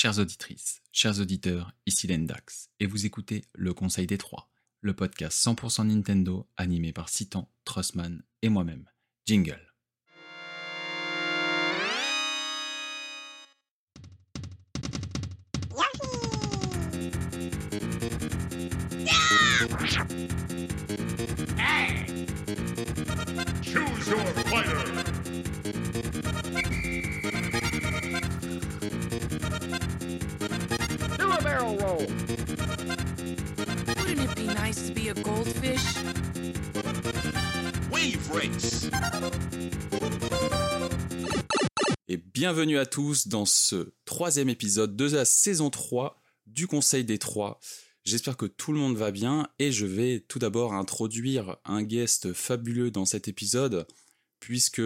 Chères auditrices, chers auditeurs, ici Lendax, et vous écoutez Le Conseil des Trois, le podcast 100% Nintendo animé par Citan, Trossman et moi-même. Jingle. Bienvenue à tous dans ce troisième épisode de la saison 3 du Conseil des Trois. J'espère que tout le monde va bien et je vais tout d'abord introduire un guest fabuleux dans cet épisode puisque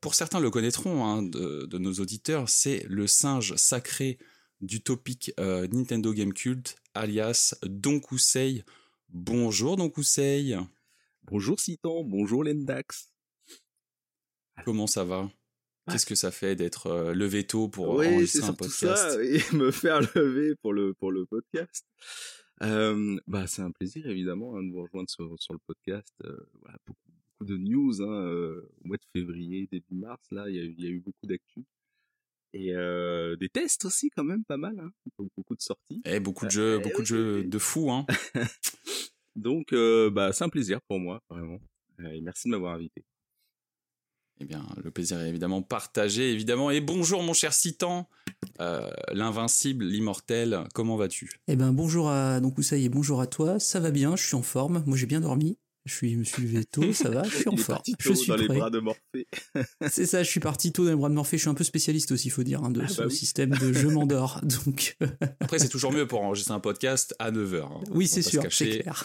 pour certains le connaîtront hein, de, de nos auditeurs, c'est le singe sacré du topic euh, Nintendo Game Cult alias Don Kusei. Bonjour Don Kusei, Bonjour Citan, bonjour Lendax. comment ça va? Qu'est-ce que ça fait d'être euh, levé tôt pour oui, enregistrer un podcast ça, oui, me faire lever pour le pour le podcast. Euh, bah c'est un plaisir évidemment hein, de vous rejoindre sur, sur le podcast. Euh, voilà, beaucoup, beaucoup de news hein, euh, au mois de février, début mars là, il y a, eu- il y a eu beaucoup d'actu et des tests aussi quand même pas mal, hein, beaucoup, de sorties. Eh, beaucoup de jeux, Eh beaucoup de jeux de fous, hein. Donc bah c'est un plaisir pour moi vraiment. Et merci de m'avoir invité. Eh bien, le plaisir est évidemment partagé, évidemment. Et bonjour, mon cher Citan, euh, l'invincible, l'immortel. Comment vas-tu? Eh ben bonjour à donc Oussaï et bonjour à toi. Ça va bien, je suis en forme. Moi j'ai bien dormi. Je suis, je me suis levé tôt, ça va, je suis en forme. parti Je tôt suis dans les prêt. bras de Morphée. C'est ça, je suis parti tôt dans les bras de Morphée. Je suis un peu spécialiste aussi, il faut dire, hein, de Ah ce bah oui. système de je m'endors. Donc euh, Après, c'est toujours mieux pour enregistrer un podcast à 9h. oui, c'est sûr, c'est clair.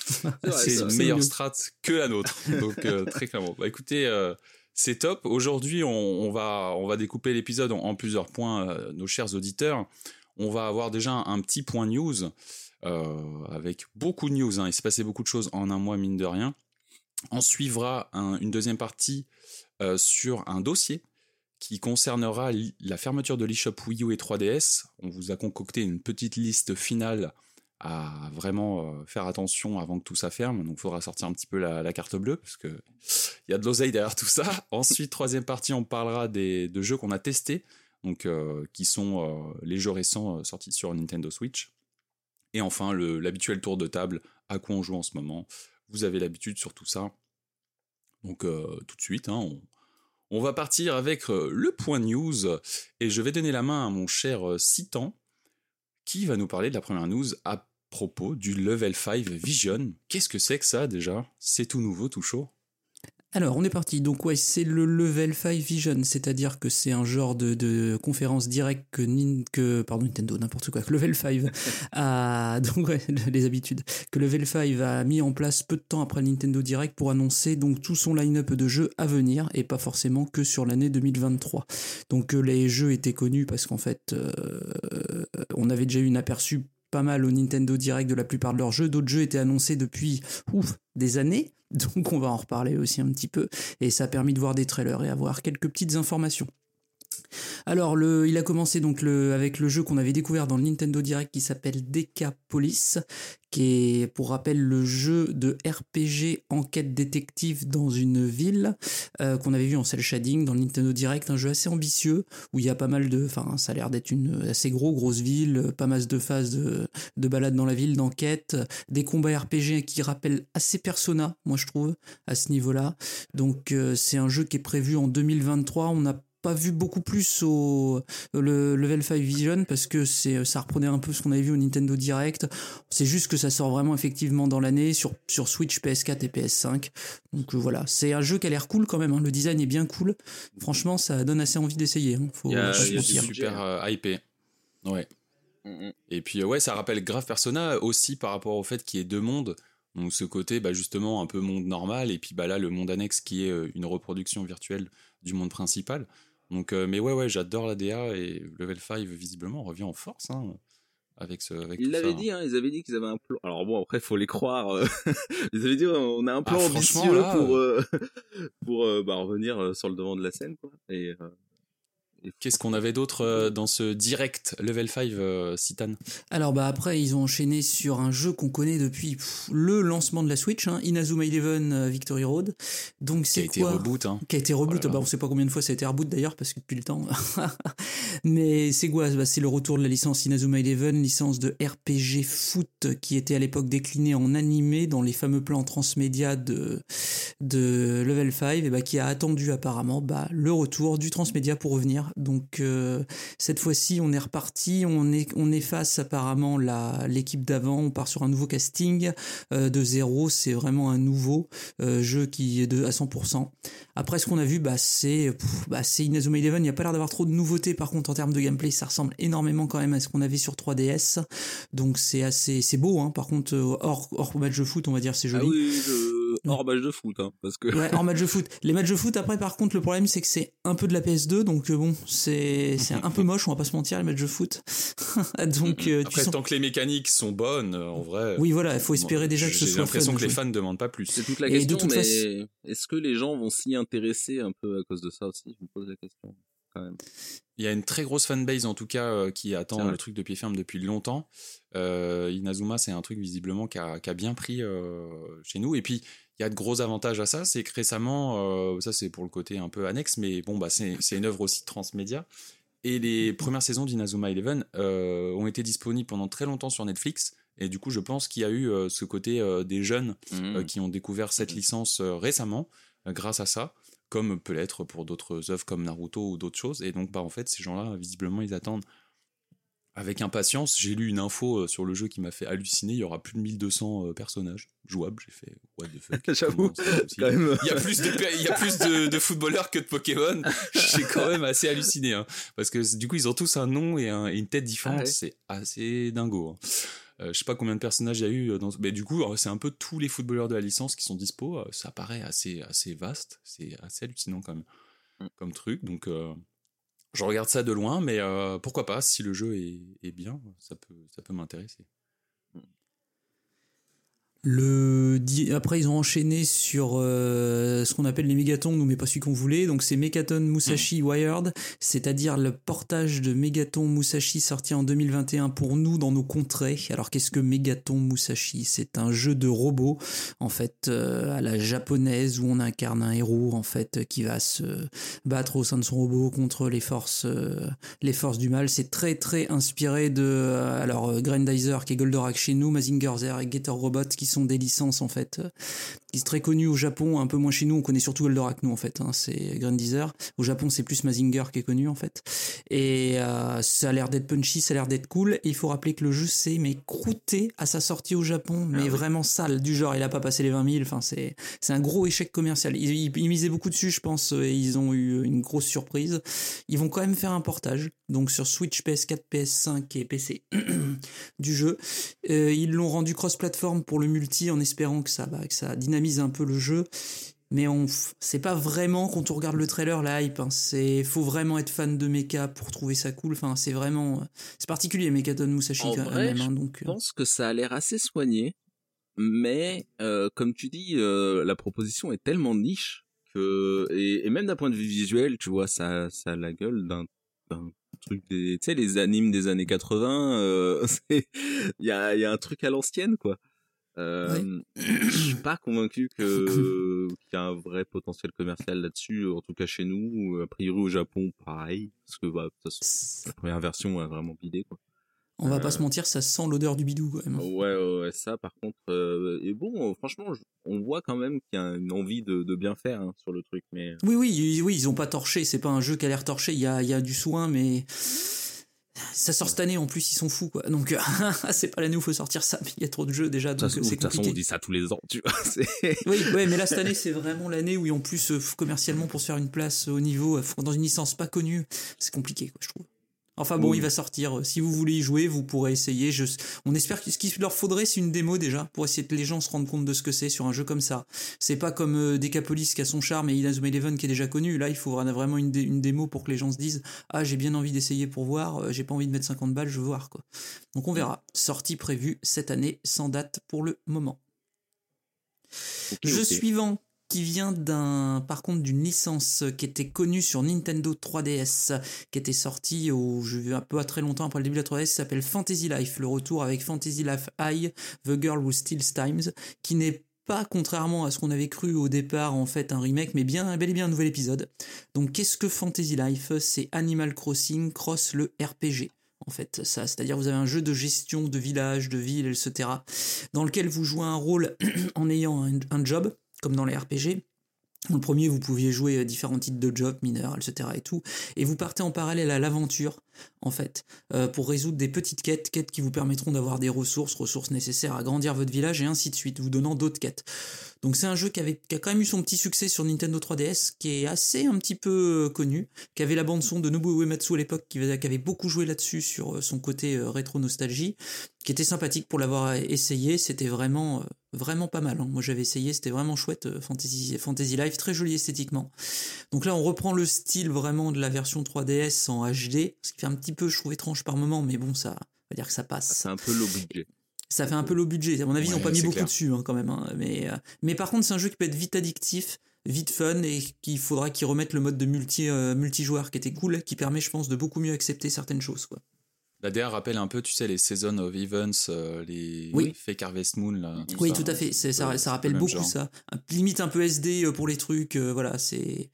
C'est une meilleure strat que la nôtre. Donc, euh, très clairement. Bah, écoutez, euh, c'est top. Aujourd'hui, on, on va, on va découper l'épisode en, plusieurs points, euh, nos chers auditeurs. On va avoir déjà un, petit point news, euh, avec beaucoup de news. hein. Il s'est passé beaucoup de choses en un mois, mine de rien. En suivra un- une deuxième partie euh, sur un dossier qui concernera la fermeture de l'eShop Wii U et 3DS. On vous a concocté une petite liste finale à vraiment faire attention avant que tout ça ferme. Donc, il faudra sortir un petit peu la, la carte bleue parce que il y a de l'oseille derrière tout ça. Ensuite, troisième partie, on parlera des de jeux qu'on a testés, donc euh, qui sont euh, les jeux récents sortis sur Nintendo Switch. Et enfin, l'habituel tour de table, à quoi on joue en ce moment. Vous avez l'habitude sur tout ça. Donc, euh, tout de suite, hein, on, on va partir avec le point news et je vais donner la main à mon cher Citan qui va nous parler de la première news à propos du Level 5 Vision. Qu'est-ce que c'est que ça déjà? C'est tout nouveau, tout chaud? Alors, on est parti. Donc, ouais, c'est le Level 5 Vision, c'est-à-dire que c'est un genre de, de conférence directe que, Nin- que pardon, Nintendo, n'importe quoi, que Level 5 a, donc, ouais, les habitudes, que Level 5 a mis en place peu de temps après le Nintendo Direct pour annoncer donc tout son line-up de jeux à venir et pas forcément que sur l'année 2023. Donc, euh, les jeux étaient connus parce qu'en fait, euh, on avait déjà eu un aperçu pas mal au Nintendo Direct de la plupart de leurs jeux. D'autres jeux étaient annoncés depuis ouf, des années, donc on va en reparler aussi un petit peu. Et ça a permis de voir des trailers et avoir quelques petites informations. Alors, il a commencé donc avec le jeu qu'on avait découvert dans le Nintendo Direct qui s'appelle Decapolis, qui est, pour rappel, le jeu de RPG enquête détective dans une ville euh, qu'on avait vu en cel shading dans le Nintendo Direct, un jeu assez ambitieux où il y a pas mal de, enfin, ça a l'air d'être une assez gros grosse ville, pas mal de phases de, de balade dans la ville, d'enquête, des combats RPG qui rappellent assez Persona, moi je trouve, à ce niveau-là. Donc euh, c'est un jeu qui est prévu en 2023. On n'a pas vu beaucoup plus au le level 5 Vision parce que c'est ça reprenait un peu ce qu'on avait vu au Nintendo Direct. C'est juste que ça sort vraiment effectivement dans l'année sur sur Switch, PS4 et PS5. Donc euh, voilà, c'est un jeu qui a l'air cool quand même. hein. Le design est bien cool. Franchement, ça donne assez envie d'essayer. hein. Faut Il y a- y a du super euh, hypé. Ouais. Mm. Et puis euh, ouais, ça rappelle grave Persona aussi par rapport au fait qu'il y ait deux mondes. Donc ce côté bah justement un peu monde normal et puis bah là le monde annexe qui est euh, une reproduction virtuelle du monde principal. Donc euh, mais ouais ouais, j'adore la DA et Level 5 visiblement revient en force hein, avec ce avec Ils l'avaient dit, hein, ils avaient dit qu'ils avaient un plan. Alors bon, après, faut les croire. euh, ils avaient dit, on a un plan Ah, franchement, ambitieux là, pour euh, pour euh, bah, revenir sur le devant de la scène, quoi. Et, euh, Et- Qu'est-ce qu'on avait d'autre euh, dans ce direct level 5 euh, Citan Alors bah après ils ont enchaîné sur un jeu qu'on connaît depuis pff, le lancement de la Switch, hein, Inazuma Eleven euh, Victory Road. Donc qui a c'est été quoi reboot hein. Qui a été reboot. Bah, on sait pas combien de fois ça a été reboot d'ailleurs parce que depuis le temps. Mais c'est quoi? Bah, C'est le retour de la licence Inazuma Eleven, licence de RPG foot qui était à l'époque déclinée en animé dans les fameux plans transmédia de de Level 5 et bah, qui a attendu apparemment bah, le retour du transmédia pour revenir. Donc euh, cette fois-ci, on est reparti, on est, on efface apparemment la, l'équipe d'avant, on part sur un nouveau casting euh, de zéro, c'est vraiment un nouveau euh, jeu qui est de à 100%. Après, ce qu'on a vu, bah, c'est, bah, c'est Inazuma Eleven, il n'y a pas l'air d'avoir trop de nouveautés par contre en termes de gameplay, ça ressemble énormément quand même à ce qu'on avait sur 3DS, donc c'est assez, c'est beau, hein. par contre, euh, hors, hors match de foot, on va dire, c'est joli. Ah oui, je... hors match de foot, hein, parce que. Ouais, en match de foot. Les matchs de foot, après, par contre, le problème, c'est que c'est un peu de la PS2, donc euh, bon, c'est c'est un peu moche, on va pas se mentir, les matchs de foot. donc, euh, tu Après, sens- tant que les mécaniques sont bonnes, en vrai. Oui, voilà, il faut espérer déjà que ce J'ai soit l'impression fun, que les fans ne demandent pas plus. C'est toute la Et de question, toute mais façon- est-ce que les gens vont s'y intéresser un peu à cause de ça aussi? Je me pose la question. Il y a une très grosse fanbase en tout cas euh, qui attend le truc de pied ferme depuis longtemps. Euh, Inazuma, c'est un truc visiblement qui a, qui a bien pris euh, chez nous. Et puis, il y a de gros avantages à ça. C'est que récemment, euh, ça c'est pour le côté un peu annexe, mais bon, bah, c'est une œuvre aussi transmédia. Et les premières saisons d'Inazuma Eleven euh, ont été disponibles pendant très longtemps sur Netflix. Et du coup, je pense qu'il y a eu euh, ce côté euh, des jeunes euh, qui ont découvert cette licence euh, récemment grâce à ça, comme peut l'être pour d'autres œuvres comme Naruto ou d'autres choses. Et donc, bah, en fait, ces gens-là, visiblement, ils attendent avec impatience. J'ai lu une info euh, sur le jeu qui m'a fait halluciner. Il y aura plus de 1200 euh, personnages jouables. J'ai fait what the fuck? J'avoue, il y a plus de il y a plus de, de footballeurs que de Pokémon. J'ai quand même assez halluciné hein. parce que du coup ils ont tous un nom et, un- et une tête différente. Ah ouais. C'est assez dingo. hein. Euh, je sais pas combien de personnages il y a eu dans mais du coup euh, c'est un peu tous les footballeurs de la licence qui sont dispo. Euh, Ça paraît assez assez vaste. C'est assez hallucinant quand même Mm. comme truc. Donc euh, je regarde ça de loin, mais euh, pourquoi pas si le jeu est, est bien, ça peut ça peut m'intéresser. Le après ils ont enchaîné sur euh, ce qu'on appelle les mégatons, nous mais pas celui qu'on voulait. Donc c'est Megaton Musashi Wired, c'est-à-dire le portage de Megaton Musashi sorti en 2021 pour nous dans nos contrées. Alors qu'est-ce que Megaton Musashi? C'est un jeu de robots en fait euh, à la japonaise où on incarne un héros en fait qui va se battre au sein de son robot contre les forces euh, les forces du mal. C'est très très inspiré de alors Grandizer qui est Goldorak chez nous, Mazinger Z et Gator Robot qui sont des licences en fait qui sont très connues au Japon, un peu moins chez nous. On connaît surtout Goldorak nous en fait. hein, c'est Grandizer. Au Japon c'est plus Mazinger qui est connu en fait. Et euh, ça a l'air d'être punchy, ça a l'air d'être cool. Et il faut rappeler que le jeu s'est mais croûté à sa sortie au Japon, mais oui. vraiment sale du genre. Il a pas passé les 20 000. Enfin c'est c'est un gros échec commercial. Ils, ils- ils misaient beaucoup dessus, je pense, et ils ont eu une grosse surprise. Ils vont quand même faire un portage, donc sur Switch, PS4, PS5 et PC du jeu. Euh, ils l'ont rendu cross-platform pour le multi en espérant que ça, bah, que ça dynamise un peu le jeu. Mais on, c'est pas vraiment quand on regarde le trailer la hype. Hein. C'est, faut vraiment être fan de mecha pour trouver ça cool. Enfin, c'est vraiment, c'est particulier Mechaton Musashi En quand vrai, même. hein, je donc, Je euh, pense que ça a l'air assez soigné, mais euh, comme tu dis, euh, la proposition est tellement niche que et, et même d'un point de vue visuel, tu vois, ça ça a la gueule d'un d'un truc des tu sais les animes des années 80 euh, il y a il y a un truc à l'ancienne quoi. Euh, Je suis pas convaincu que qu'il y a un vrai potentiel commercial là-dessus, en tout cas chez nous. A priori au Japon, pareil, parce que bah, de toute façon, la première version a vraiment bidé quoi. On va pas euh, se mentir, ça sent l'odeur du bidou quand même. Ouais, ouais, ouais, ça par contre. Euh, et bon, euh, franchement, je- on voit quand même qu'il y a une envie de, de bien faire hein, sur le truc, mais Oui, oui, ils- oui, ils ont pas torché. C'est pas un jeu qui a l'air torché. Il y a, il y a du soin, mais ça sort cette année. En plus, ils sont fous, quoi. Donc, c'est pas l'année où faut sortir ça. Il y a trop de jeux déjà, de donc toute façon, c'est de toute façon, on dit ça tous les ans, tu vois. Oui, ouais, mais là cette année, c'est vraiment l'année où, en plus, euh, commercialement, pour se faire une place au niveau, dans une licence pas connue, c'est compliqué, quoi, je trouve. Enfin bon, Oui. il va sortir. Si vous voulez y jouer, vous pourrez essayer. Je, on espère que ce qu'il leur faudrait, c'est une démo déjà, pour essayer que les gens se rendent compte de ce que c'est sur un jeu comme ça. C'est pas comme euh, Decapolis qui a son charme et Inazuma Eleven qui est déjà connu. Là, il faut vraiment une, dé- une démo pour que les gens se disent Ah, j'ai bien envie d'essayer pour voir, euh, j'ai pas envie de mettre 50 balles, je veux voir, quoi. Donc on verra. Sortie prévue cette année, sans date pour le moment. Ok, Jeu suivant, qui vient d'un, par contre, d'une licence qui était connue sur Nintendo 3DS, qui était sortie au, je un peu à très longtemps après le début de la 3DS, qui s'appelle Fantasy Life, le retour avec Fantasy Life High, The Girl Who Steals Times, qui n'est pas, contrairement à ce qu'on avait cru au départ, en fait, un remake, mais bien, bel et bien un nouvel épisode. Donc, qu'est-ce que Fantasy Life? C'est Animal Crossing cross le RPG. En fait, ça, c'est-à-dire vous avez un jeu de gestion de village, de ville, etc., dans lequel vous jouez un rôle en ayant un job, comme dans les RPG. Dans le premier, vous pouviez jouer euh, différents types de jobs, mineurs, etc. et tout. Et vous partez en parallèle à l'aventure, en fait, euh, pour résoudre des petites quêtes, quêtes qui vous permettront d'avoir des ressources, ressources nécessaires à grandir votre village et ainsi de suite, vous donnant d'autres quêtes. Donc c'est un jeu qui, a quand même eu son petit succès sur Nintendo 3DS, qui est assez un petit peu euh, connu, qui avait la bande son de Nobuo Uematsu à l'époque, qui, avait beaucoup joué là-dessus sur euh, son côté euh, rétro nostalgie, qui était sympathique pour l'avoir essayé. C'était vraiment vraiment pas mal. hein. Moi j'avais essayé, c'était vraiment chouette. Fantasy Fantasy Life, très joli esthétiquement. Donc là on reprend le style vraiment de la version 3DS en HD, ce qui fait un petit peu je trouve étrange par moment, mais bon ça, on va dire que ça passe. C'est un peu budget. Ça fait un peu low budget. À mon avis, ils n'ont pas mis beaucoup clair. dessus hein, quand même. hein. Mais, euh, mais par contre, c'est un jeu qui peut être vite addictif, vite fun et qu'il faudra qu'ils remettent le mode de multi, euh, multijoueur qui était cool, qui permet, je pense, de beaucoup mieux accepter certaines choses. Quoi. La DR rappelle un peu, tu sais, les Season of Events, euh, les Oui. Fake Harvest Moon. Là, Oui, ça, tout à fait. Ça, ça rappelle beaucoup genre. ça. Limite un peu SD euh, pour les trucs. voilà, c'est.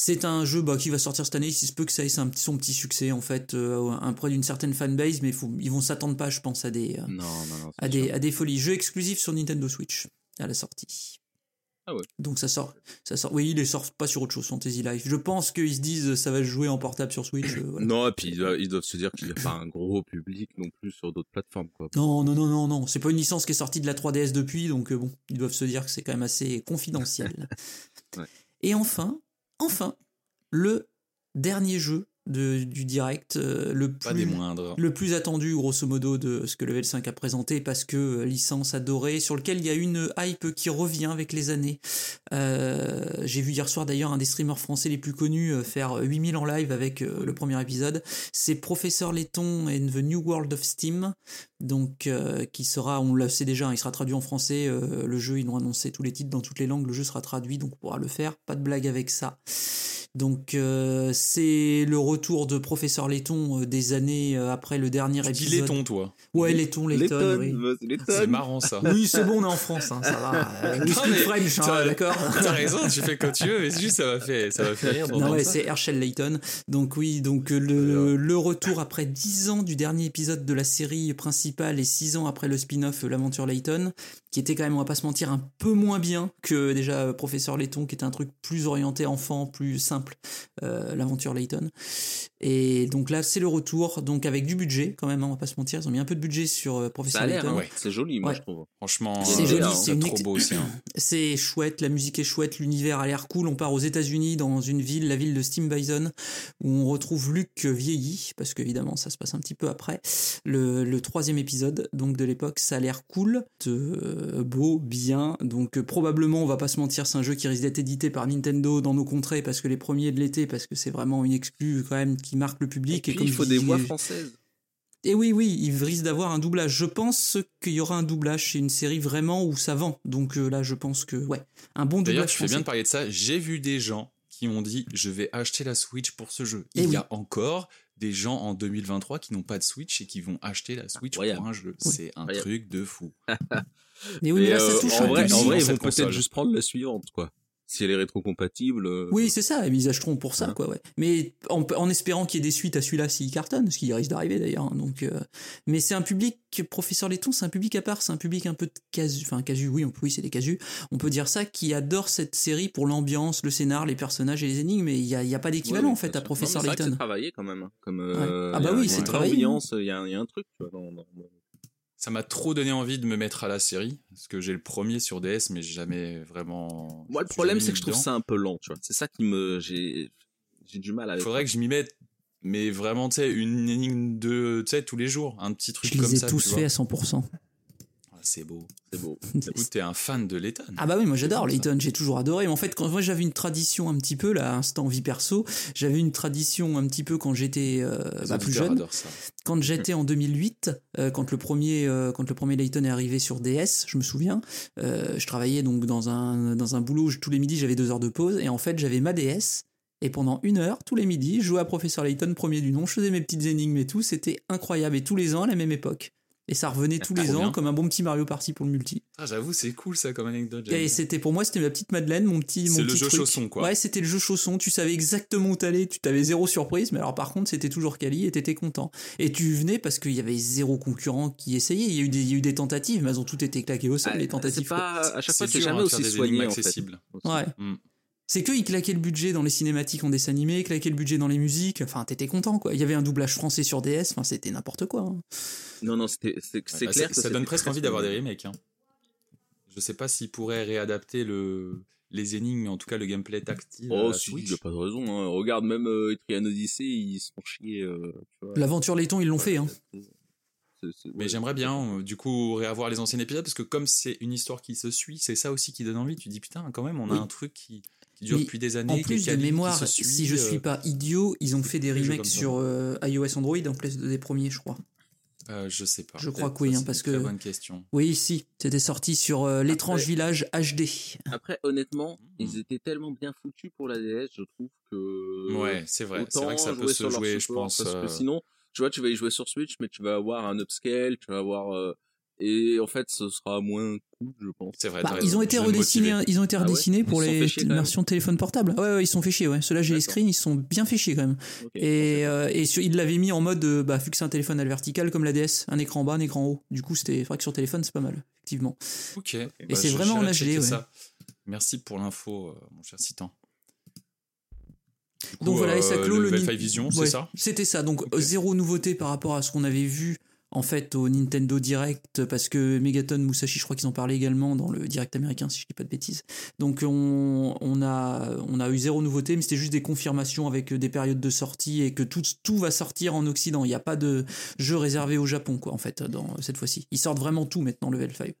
C'est un jeu bah, qui va sortir cette année. Il se peut que ça ait un son petit succès en fait, euh, un près d'une certaine fanbase, mais faut, ils vont s'attendre pas, je pense, à des, euh, Non, non, non. c'est à des, sûr. à des folies. Jeu exclusif sur Nintendo Switch à la sortie. Ah ouais. Donc ça sort, ça sort. Oui, il sort pas sur autre chose, Fantasy Life. Je pense qu'ils se disent ça va se jouer en portable sur Switch. euh, voilà. Non, et puis ils doivent, ils doivent se dire qu'il n'y a pas un gros public non plus sur d'autres plateformes, quoi. Non, non, non, non, non. C'est pas une licence qui est sortie de la 3DS depuis, donc euh, bon, ils doivent se dire que c'est quand même assez confidentiel. Ouais. Et enfin, enfin, le dernier jeu de, du direct, euh, le Pas des plus moindres. le plus attendu grosso modo de ce que Level 5 a présenté parce que euh, licence adorée sur lequel il y a une hype qui revient avec les années. Euh, J'ai vu hier soir d'ailleurs un des streamers français les plus connus faire 8000 en live avec le premier épisode. C'est Professeur Letton and the New World of Steam. Donc qui sera, on le sait déjà, hein, il sera traduit en français. le jeu, ils l'ont annoncé tous les titres dans toutes les langues. Le jeu sera traduit, donc on pourra le faire. Pas de blague avec ça. Donc euh, c'est le retour de Professeur Letton euh, des années euh, après le dernier Tu dis épisode. laiton, toi. Ouais, Letton, Letton. oui. c'est marrant ça. Oui, c'est bon, on est en France, hein, ça va. Euh, mais French, hein, t'as- d'accord T'as raison, tu fais comme tu veux, mais juste ça m'a fait, ça m'a fait rire Non, ouais, c'est Herschel Layton. Donc oui, donc le, le retour après 10 ans du dernier épisode de la série principale et 6 ans après le spin-off L'aventure Layton, qui était quand même, on va pas se mentir, un peu moins bien que déjà euh, Professeur Layton, qui était un truc plus orienté enfant, plus simple, euh, L'aventure Layton. Et donc là, c'est le retour, donc avec du budget quand même, hein, on va pas se mentir, ils ont mis un peu de budget sur euh, Ça Professeur a l'air, Layton. hein. Ouais. c'est joli, moi, Ouais. je trouve. Franchement, C'est euh, joli, c'est trop beau aussi. hein. C'est chouette, la musique est chouette, l'univers a l'air cool. On part aux États-Unis dans une ville, la ville de Steam Bison, où on retrouve Luke vieilli, parce qu'évidemment ça se passe un petit peu après le, le troisième épisode donc de l'époque. Ça a l'air cool, euh, beau, bien. Donc euh, probablement, on va pas se mentir, c'est un jeu qui risque d'être édité par Nintendo dans nos contrées parce que les premiers de l'été, parce que c'est vraiment une exclue quand même qui marque le public. Et puis, comme il faut des dis- voix françaises. et oui, oui, il risque d'avoir un doublage. Je pense qu'il y aura un doublage. C'est une série vraiment où ça vend. Donc euh, là, je pense que, ouais, un bon doublage. D'ailleurs, tu fais bien de parler de ça. J'ai vu des gens qui m'ont dit je vais acheter la Switch pour ce jeu. Eh Il oui. y a encore des gens en 2023 qui n'ont pas de Switch et qui vont acheter la Switch pour un jeu. Oui. C'est un truc de fou. Mais oui, mais là, ça euh, touche en un vrai, en vrai, ils vont peut-être juste prendre la suivante, quoi. Si elle est rétrocompatible. euh, Oui, c'est ça, ils achèteront pour ça, Hein. quoi, ouais. Mais en, en espérant qu'il y ait des suites à celui-là s'il cartonne, ce qui risque d'arriver d'ailleurs. hein, donc, euh, mais c'est un public, Professeur Letton, c'est un public à part, c'est un public un peu de casu, enfin casu, oui, on oui, c'est des casus, on peut dire ça, qui adore cette série pour l'ambiance, le scénar, les personnages et les énigmes, mais il n'y a, il y a pas d'équivalent ouais, en fait à. Professeur mais c'est travaillé quand même. hein, Comme, euh, Ah bah oui, c'est travaillé. ambiance, Il y, a, il y a un truc, tu vois, dans, dans- dans- Ça m'a trop donné envie de me mettre à la série parce que j'ai le premier sur DS, mais j'ai jamais vraiment. Moi, le je problème, c'est que je trouve ça un peu lent, tu vois. C'est ça qui me. J'ai j'ai du mal avec. Faudrait que je m'y mette, mais vraiment, tu sais, une énigme de, tu sais, tous les jours, un petit truc Je comme les ai ça. tous faits à vois. 100%. Ah, c'est beau. C'est beau. T'es un fan de Letton. Ah bah oui, moi j'adore. Layton, j'ai toujours adoré. Mais en fait, quand moi j'avais une tradition un petit peu, là, instant vie perso, j'avais une tradition un petit peu quand j'étais euh, bah, plus jeune. ça. quand j'étais en 2008, euh, quand le premier, euh, quand le premier Layton est arrivé sur DS, je me souviens, euh, je travaillais donc dans un dans un boulot où je- tous les midis j'avais deux heures de pause et en fait j'avais ma DS et pendant une heure tous les midis je jouais à Professeur Layton premier du nom, je faisais mes petites énigmes et tout, c'était incroyable et tous les ans à la même époque et ça revenait tous les ans bien. comme un bon petit Mario Party pour le multi. Ah, J'avoue, c'est cool ça comme anecdote. Et c'était pour moi, c'était ma petite Madeleine, mon petit, mon C'est le petit jeu truc. chausson, quoi. Ouais, c'était le jeu chausson. Tu savais exactement où t'allais, tu t'avais zéro surprise, mais alors par contre, c'était toujours quali et t'étais content. Et tu venais parce qu'il y avait zéro concurrent qui essayait. Il y a eu des, il y a eu des tentatives, mais elles ont toutes été claquées au sol, Ah, les tentatives. C'est pas à chaque fois, c'est jamais hein, de aussi soigné en fait. Ouais. Mm. C'est que ils claquaient le budget dans les cinématiques en dessin animé, claquaient le budget dans les musiques. Enfin, t'étais content, quoi. Il y avait un doublage français sur DS. Enfin, c'était n'importe quoi. hein. Non, non, c'était- c'est c'est Bah, clair. ça, que ça donne presque envie d'avoir des remakes. Hein. Je sais pas s'ils pourraient réadapter le les énigmes, mais en tout cas le gameplay tactile. Oh, si, il a pas de raison. Hein. Regarde, même euh, Etrian Odyssey, ils se font chier. euh. L'aventure Layton, ils l'ont fait, hein. C'est- c'est- Mais ouais, j'aimerais bien, euh, du coup, réavoir les anciens épisodes parce que comme c'est une histoire qui se suit, c'est ça aussi qui donne envie. Tu dis putain, quand même, on a Oui. un truc qui, qui dure Mais depuis des années. En plus de mémoire, suit, si je euh, suis pas idiot, ils ont fait des remakes sur euh, iOS Android en place des premiers, je crois. euh, je sais pas. Je crois que oui, c'est hein, une parce très que- bonne question. Oui, si, c'était sorti sur euh, l'étrange village HD. Après, honnêtement, Mhm. ils étaient tellement bien foutus pour la DS, je trouve que. Ouais, c'est vrai. C'est vrai que ça peut se jouer, je pense. Parce euh, que sinon, tu vois, tu vas y jouer sur Switch, mais tu vas avoir un upscale, tu vas avoir. euh, Et en fait, ce sera moins cool, je pense. C'est vrai. Bah, ils ont été redessinés, motiver. ils ont été Ah ouais redessinés pour les versions téléphone portable. Ah ouais, ouais, ils se sont fait chier, ouais. Ceux-là, j'ai les screens, ils se sont bien fait chier quand même. Et, euh, et sur- ils l'avaient mis en mode, euh, bah, vu que c'est un téléphone à la verticale comme la DS, un écran bas, un écran haut. Du coup, c'était vrai que sur téléphone, c'est pas mal, effectivement. Ok. Et Bah, c'est vraiment en HD, ça. Merci pour l'info, euh, mon cher Citan. Du coup, Donc voilà, et ça euh, clôt le, 5 Vision, Ouais, c'est ça? C'était ça. Donc zéro nouveauté par rapport à ce qu'on avait vu en fait au Nintendo Direct parce que Megaton Musashi, je crois qu'ils en parlaient également dans le Direct américain si je dis pas de bêtises. Donc on, on a on a eu zéro nouveauté, mais c'était juste des confirmations avec des périodes de sortie et que tout tout va sortir en Occident. Il n'y a pas de jeu réservé au Japon quoi en fait dans cette fois-ci. Ils sortent vraiment tout maintenant Level 5.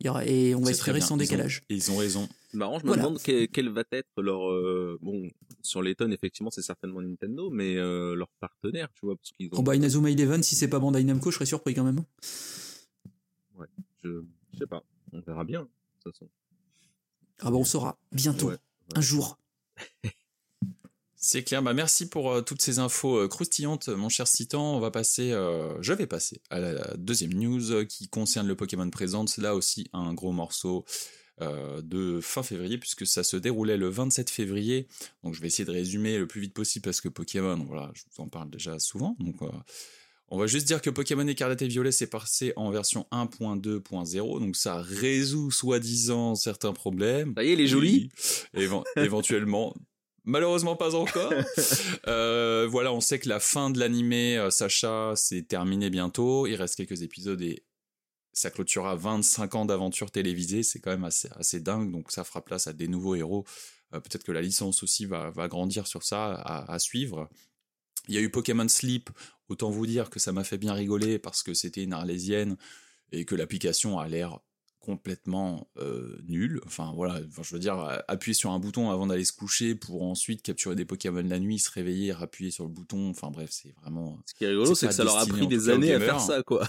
Il y aura, et on va espérer sans Ils ont- décalage. Ils ont raison. C'est marrant, je me Voilà. demande quel, quel va être leur. euh, Bon, sur Layton, effectivement, c'est certainement Nintendo, mais euh, leur partenaire, tu vois, parce qu'ils ont. Oh bah Inazuma Eleven, si c'est pas Bandai Namco, je serais surpris quand même. Je, je sais pas. On verra bien, de toute façon. Ah bah on saura bientôt, Ouais. un jour. C'est clair. Bah, merci pour euh, toutes ces infos euh, croustillantes, mon cher Citan. On va passer, euh, je vais passer à la deuxième news euh, qui concerne le Pokémon Presents. Là aussi, un gros morceau euh, de fin février puisque ça se déroulait le 27 février. Donc, je vais essayer de résumer le plus vite possible parce que Pokémon, voilà, je vous en parle déjà souvent. Donc, euh, on va juste dire que Pokémon Écarlate et Violet s'est passé en version 1.2.0. Donc, ça résout soi-disant certains problèmes. Ça y est, elle est évent- éventuellement. Malheureusement pas encore. Euh, voilà, on sait que la fin de l'animé euh, Sacha c'est terminé bientôt. Il reste quelques épisodes et ça clôturera 25 ans d'aventure télévisée. C'est quand même assez, assez dingue. Donc ça fera place à des nouveaux héros. Euh, Peut-être que la licence aussi va, va grandir sur ça à, à suivre. Il y a eu Pokémon Sleep. Autant vous dire que ça m'a fait bien rigoler parce que c'était une arlésienne et que l'application a l'air complètement euh, nul. Enfin voilà, enfin, je veux dire, appuyer sur un bouton avant d'aller se coucher pour ensuite capturer des Pokémon la nuit, se réveiller, appuyer sur le bouton. Enfin bref, c'est vraiment. Ce qui est rigolo, C'est que ça leur a pris des années à faire ça, quoi.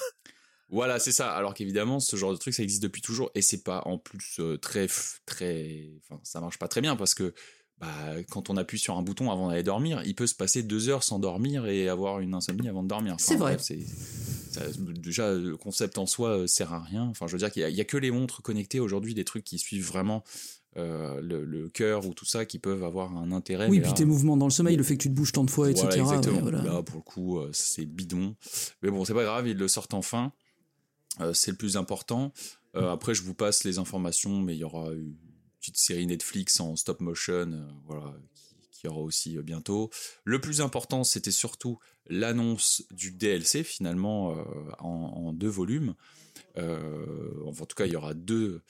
Voilà, c'est ça. Alors qu'évidemment, ce genre de truc, ça existe depuis toujours et c'est pas en plus euh, très, très. Enfin, ça marche pas très bien parce que. Bah, quand on appuie sur un bouton avant d'aller dormir, il peut se passer deux heures sans dormir et avoir une insomnie avant de dormir. Enfin, C'est vrai. bref, c'est- ça- déjà, le concept en soi euh, sert à rien. Enfin, je veux dire qu'il y, a- que les montres connectées aujourd'hui, des trucs qui suivent vraiment euh, le, le cœur ou tout ça, qui peuvent avoir un intérêt. Oui, puis là- tes mouvements dans le sommeil, le fait que tu te bouges tant de fois, etc. exactement. ouais, voilà. Là, pour le coup, euh, c'est bidon. Mais bon, c'est pas grave, ils le sortent enfin. Euh, c'est le plus important. Euh, après, je vous passe les informations, mais il y aura une petite série Netflix en stop motion, euh, voilà, qui, qui aura aussi bientôt. Le plus important, c'était surtout l'annonce du DLC, finalement, en, en deux volumes. Euh, enfin, en tout cas, il y aura deux,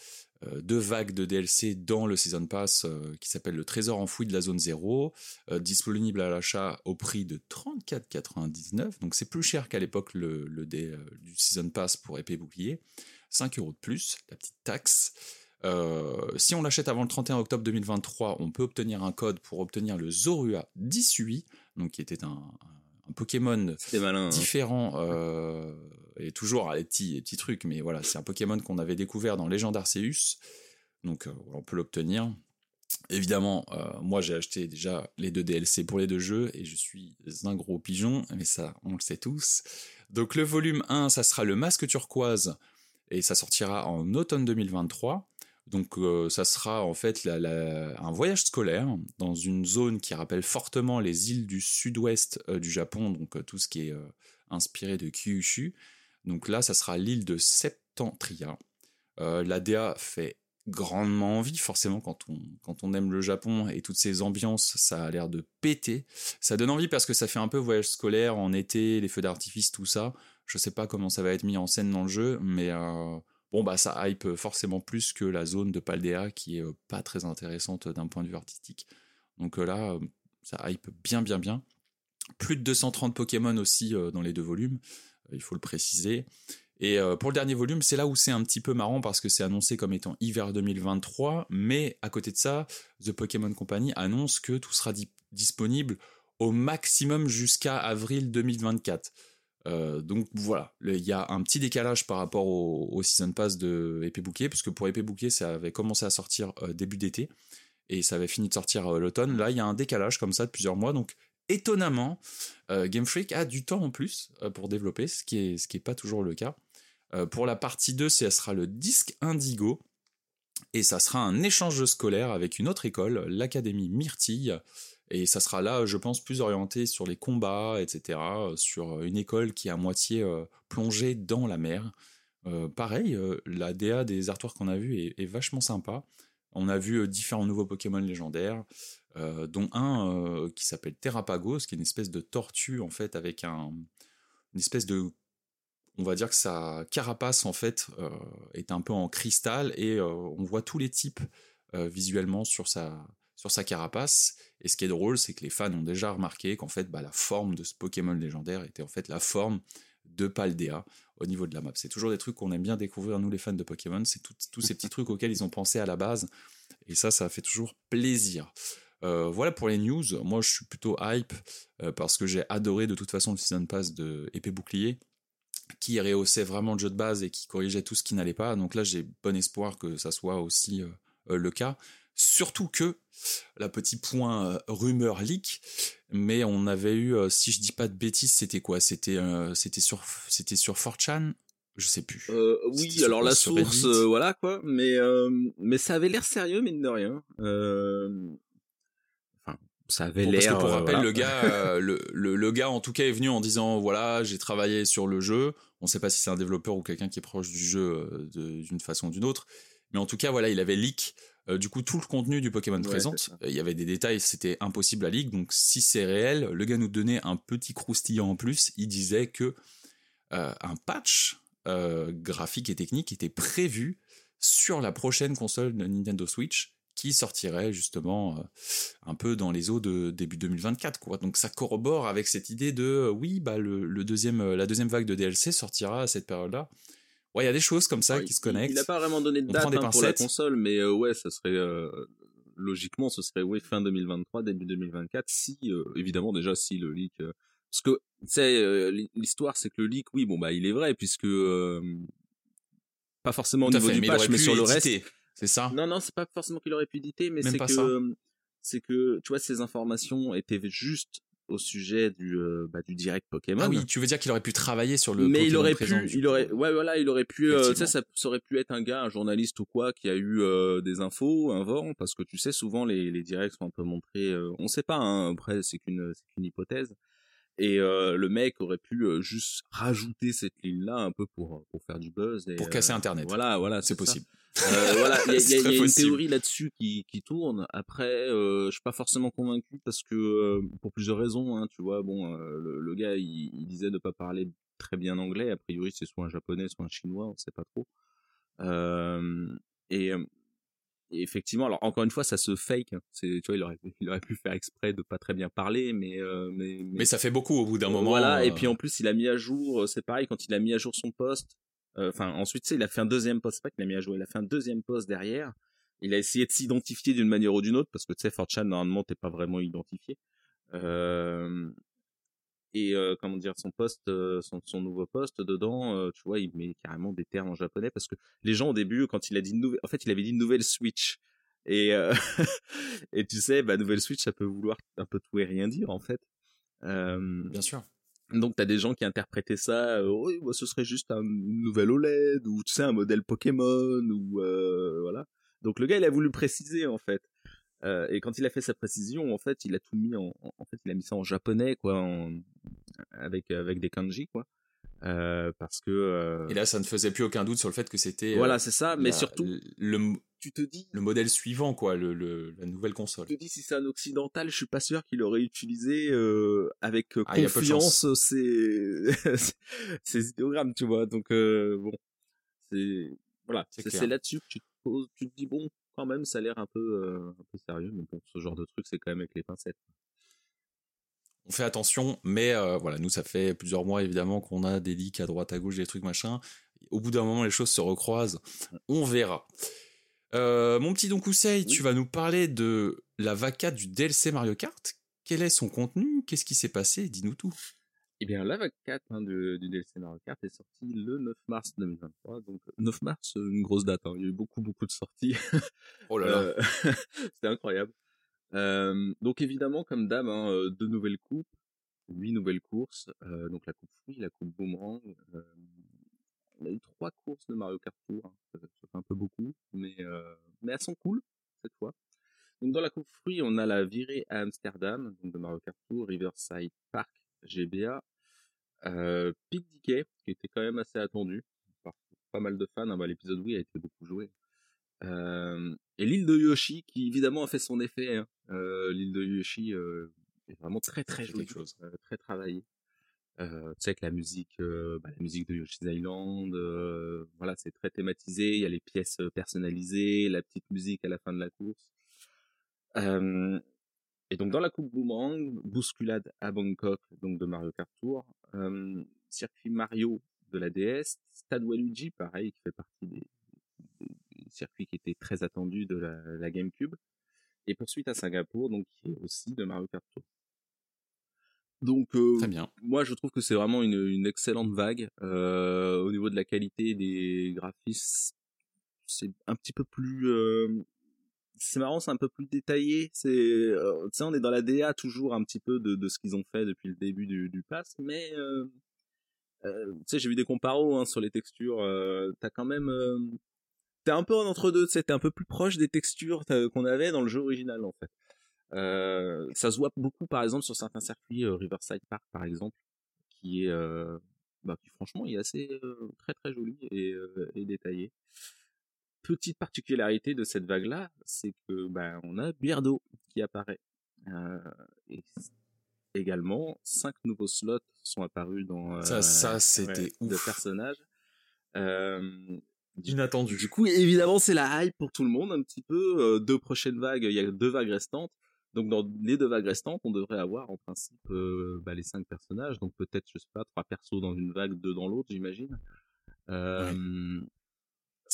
euh, deux vagues de DLC dans le Season Pass euh, qui s'appelle le Trésor enfoui de la zone 0, euh, disponible à l'achat au prix de 34,99. Donc c'est plus cher qu'à l'époque le, le dé- du Season Pass pour épée bouclier. 5 euros de plus, la petite taxe. Euh, si on l'achète avant le 31 octobre 2023, on peut obtenir un code pour obtenir le Zorua 18, donc qui était un, un Pokémon hein. différent euh, et toujours les petits, les petits trucs, mais voilà, c'est un Pokémon qu'on avait découvert dans Légende Arceus, donc euh, on peut l'obtenir. Évidemment, euh, moi j'ai acheté déjà les deux DLC pour les deux jeux et je suis un gros pigeon, mais ça on le sait tous. Donc le volume 1, ça sera le masque turquoise et ça sortira en automne 2023. Donc euh, ça sera en fait un voyage scolaire dans une zone qui rappelle fortement les îles du sud-ouest du Japon, donc tout ce qui est inspiré de Kyushu. Donc là, ça sera l'île de Septentria. Euh, la DA fait grandement envie, forcément, quand on, aime le Japon et toutes ces ambiances, ça a l'air de péter. Ça donne envie parce que ça fait un peu voyage scolaire en été, les feux d'artifice, tout ça. Je sais pas comment ça va être mis en scène dans le jeu, mais euh, bon, bah ça hype forcément plus que la zone de Paldea qui est euh, pas très intéressante d'un point de vue artistique. Donc là, ça hype bien, bien, bien. Plus de 230 Pokémon aussi dans les deux volumes, il faut le préciser. Et euh, pour le dernier volume, c'est là où c'est un petit peu marrant parce que c'est annoncé comme étant hiver 2023, mais à côté de ça, The Pokémon Company annonce que tout sera di- disponible au maximum jusqu'à avril 2024. Euh, donc voilà, il y a un petit décalage par rapport au, Season Pass de Épée Bouquet, puisque pour Épée Bouquet, ça avait commencé à sortir euh, début d'été, et ça avait fini de sortir l'automne. Là, il y a un décalage comme ça de plusieurs mois, donc étonnamment, euh, Game Freak a du temps en plus euh, pour développer, ce qui est, ce pas toujours le cas. Euh, pour la partie 2, ça sera le disque Indigo, et ça sera un échange scolaire avec une autre école, l'Académie Myrtille, et ça sera là, je pense, plus orienté sur les combats, etc., sur une école qui est à moitié plongée dans la mer. Pareil, la DA des artworks qu'on a vu est, vachement sympa. On a vu différents nouveaux Pokémon légendaires, euh, dont un euh, qui s'appelle Terrapagos, qui est une espèce de tortue en fait avec un, une espèce de, on va dire que sa carapace en fait euh, est un peu en cristal et on voit tous les types visuellement sur sa sur sa carapace. Et ce qui est drôle, c'est que les fans ont déjà remarqué qu'en fait, bah, la forme de ce Pokémon légendaire était en fait la forme de Paldea au niveau de la map. C'est toujours des trucs qu'on aime bien découvrir, nous les fans de Pokémon. C'est tous ces petits trucs auxquels ils ont pensé à la base. Et ça, ça fait toujours plaisir. Euh, voilà pour les news. Moi, je suis plutôt hype euh, parce que j'ai adoré de toute façon le Season Pass de Épée Bouclier qui rehaussait vraiment le jeu de base et qui corrigeait tout ce qui n'allait pas. Donc là, j'ai bon espoir que ça soit aussi euh, le cas. Surtout que, la petit point rumeur leak, mais on avait eu, si je dis pas de bêtises, c'était quoi? C'était c'était sur c'était sur 4chan Je sais plus. Euh, oui, alors la source, euh, voilà quoi, mais euh, mais ça avait l'air sérieux mine de rien. Ça avait Bon, parce que l'air. pour euh, rappel, voilà. le gars, euh, le, le, le gars en tout cas est venu en disant voilà, j'ai travaillé sur le jeu. On sait pas si c'est un développeur ou quelqu'un qui est proche du jeu euh, d'une façon ou d'une autre, mais en tout cas voilà, il avait leak euh, du coup tout le contenu du Pokémon Ouais, présent. c'est ça. Il y avait des détails, c'était impossible à leak. Donc si c'est réel, le gars nous donnait un petit croustillant en plus. Il disait que un patch graphique et technique était prévu sur la prochaine console de Nintendo Switch qui sortirait justement euh, un peu dans les eaux de début 2024 quoi. Donc ça corrobore avec cette idée de euh, oui bah le, le deuxième euh, la deuxième vague de DLC sortira à cette période-là. Ouais, il y a des choses comme ça Ouais, qui se connectent. Il n'a pas vraiment donné de date hein, pour la console, mais euh, ouais, ça serait logiquement, ce serait ouais fin 2023, début 2024, si évidemment déjà si le leak. parce que euh, l'histoire c'est que le leak, oui, bon bah il est vrai puisque pas forcément au Tout niveau fait, du mais patch, mais pu sur le reste. C'est ça Non, non, c'est pas forcément qu'il aurait pu éditer, mais c'est que euh, c'est que tu vois ces informations étaient juste au sujet du euh, bah, du direct Pokémon. Ah oui, tu veux dire qu'il aurait pu travailler sur le mais il aurait présent, pu, il aurait, ouais, voilà, il aurait pu, euh, ça, ça aurait pu être un gars, un journaliste ou quoi, qui a eu euh, des infos, un vent, parce que tu sais, souvent les, les directs sont un peu montrés, euh, on sait pas, hein, après c'est qu'une, c'est qu'une hypothèse. Et euh, le mec aurait pu euh, juste rajouter cette ligne-là un peu pour pour faire du buzz. Et, Pour casser Internet. Voilà, voilà, C'est possible. Euh, voilà, il y a, y a- y a une théorie là-dessus qui, qui tourne. Après, euh, je suis pas forcément convaincu parce que euh, pour plusieurs raisons, hein, tu vois. Bon, euh, le, le gars, il, il disait de pas parler très bien anglais. A priori, c'est soit un japonais, soit un chinois, on sait pas trop. Euh, et, et effectivement, alors encore une fois, ça se fake. hein. C'est, tu vois, il aurait, il aurait pu faire exprès de pas très bien parler, mais euh, mais, mais Mais ça fait beaucoup au bout d'un moment. voilà, et euh, puis en plus, il a mis à jour, euh, c'est pareil, quand il a mis à jour son poste, euh, enfin, ensuite, tu sais, il a fait un deuxième poste, pas qu'il a mis à jour, il a fait un deuxième poste derrière, il a essayé de s'identifier d'une manière ou d'une autre, parce que tu sais, 4chan, normalement, t'es pas vraiment identifié. Euh, et euh, comment dire son poste euh, son, son nouveau poste dedans euh, tu vois il met carrément des termes en japonais parce que les gens au début quand il a dit une nouvelle en fait il avait dit une nouvelle Switch et et tu sais bah nouvelle Switch ça peut vouloir un peu tout et rien dire en fait. Bien sûr. donc t'as des gens qui interprétaient ça oui bah, ce serait juste un, une nouvelle OLED ou tu sais un modèle Pokémon ou voilà. Donc le gars il a voulu préciser en fait Euh, et quand il a fait sa précision en fait il a tout mis en en fait il a mis ça en japonais quoi en, avec avec des kanji quoi euh, parce que euh, Et là, ça ne faisait plus aucun doute sur le fait que c'était. euh, voilà c'est ça mais la- surtout le, tu te dis le modèle suivant, quoi, le, le- la nouvelle console. je te dis si c'est un occidental, je suis pas sûr qu'il aurait utilisé euh, avec euh, Ah, confiance ces ces idéogrammes, tu vois. Donc euh, bon, c'est voilà, C'est là-dessus que tu te poses, tu te dis bon, quand même, ça a l'air un peu euh, un peu sérieux, mais bon, ce genre de truc, c'est quand même avec les pincettes. On fait attention, mais euh, voilà, nous, ça fait plusieurs mois, évidemment, qu'on a des leaks à droite, à gauche, des trucs machin. Au bout d'un moment, les choses se recroisent. On verra. Euh, mon petit Don Kusei, Oui. tu vas nous parler de la vaca du DLC Mario Kart. Quel est son contenu? Qu'est-ce qui s'est passé? Dis-nous tout. Eh bien, la vague 4 hein, de- du DLC Mario Kart est sortie le 9 mars 2023. Donc 9 mars, euh, une grosse date. hein. Il y a eu beaucoup beaucoup de sorties. Oh là là. Euh, C'était incroyable. Euh, donc évidemment, comme d'hab, hein, euh, deux nouvelles coupes, huit nouvelles courses. euh, donc la coupe fruit, la coupe boomerang. euh, on a eu trois courses de Mario Kart Tour. hein. Ça, ça fait un peu beaucoup, mais euh, mais elles sont cool cette fois. Donc dans la coupe fruit, on a la virée à Amsterdam, donc de Mario Kart Tour, Riverside Park GBA, euh, Pic Dickey, qui était quand même assez attendu par pas mal de fans. hein. Bah, L'épisode oui a été beaucoup joué. Euh, et l'île de Yoshi, qui évidemment a fait son effet. hein. Euh, l'île de Yoshi est vraiment très très jolie, chose. très travaillée. Euh, tu sais avec la musique, bah, la musique de Yoshi's Island, voilà, c'est très thématisé. Il y a les pièces personnalisées, la petite musique à la fin de la course. Euh, et donc dans la coupe Boomerang, bousculade à Bangkok, donc de Mario Kart Tour, euh, circuit Mario de la DS, Stade Waluigi, pareil, qui fait partie des, des- des circuits qui étaient très attendus de la, la GameCube, et poursuite à Singapour, donc qui est aussi de Mario Kart Tour. Donc euh, Très bien. moi je trouve que c'est vraiment une, une excellente vague euh, au niveau de la qualité des graphismes c'est un petit peu plus euh, c'est marrant c'est un peu plus détaillé c'est euh, tu sais on est dans la DA toujours un petit peu de, de ce qu'ils ont fait depuis le début du, du pass mais euh, euh, tu sais j'ai vu des comparos hein, sur les textures euh, t'as quand même euh, t'es un peu en entre deux t'es un peu plus proche des textures qu'on avait dans le jeu original en fait. Euh, ça se voit beaucoup par exemple sur certains circuits Riverside Park par exemple qui est bah, qui franchement est assez très très joli et, et détaillé petite particularité de cette vague là c'est que bah, on a Beardo qui apparaît euh, et également cinq nouveaux slots sont apparus dans euh, Ça- ça, c'était de ouf. personnages euh, Inattendu. du coup, évidemment, c'est la hype pour tout le monde un petit peu. Euh, deux prochaines vagues, il y a deux vagues restantes. Donc dans les deux vagues restantes, on devrait avoir en principe euh, bah, les cinq personnages. Donc peut-être, je sais pas, trois persos dans une vague, deux dans l'autre, j'imagine. Euh,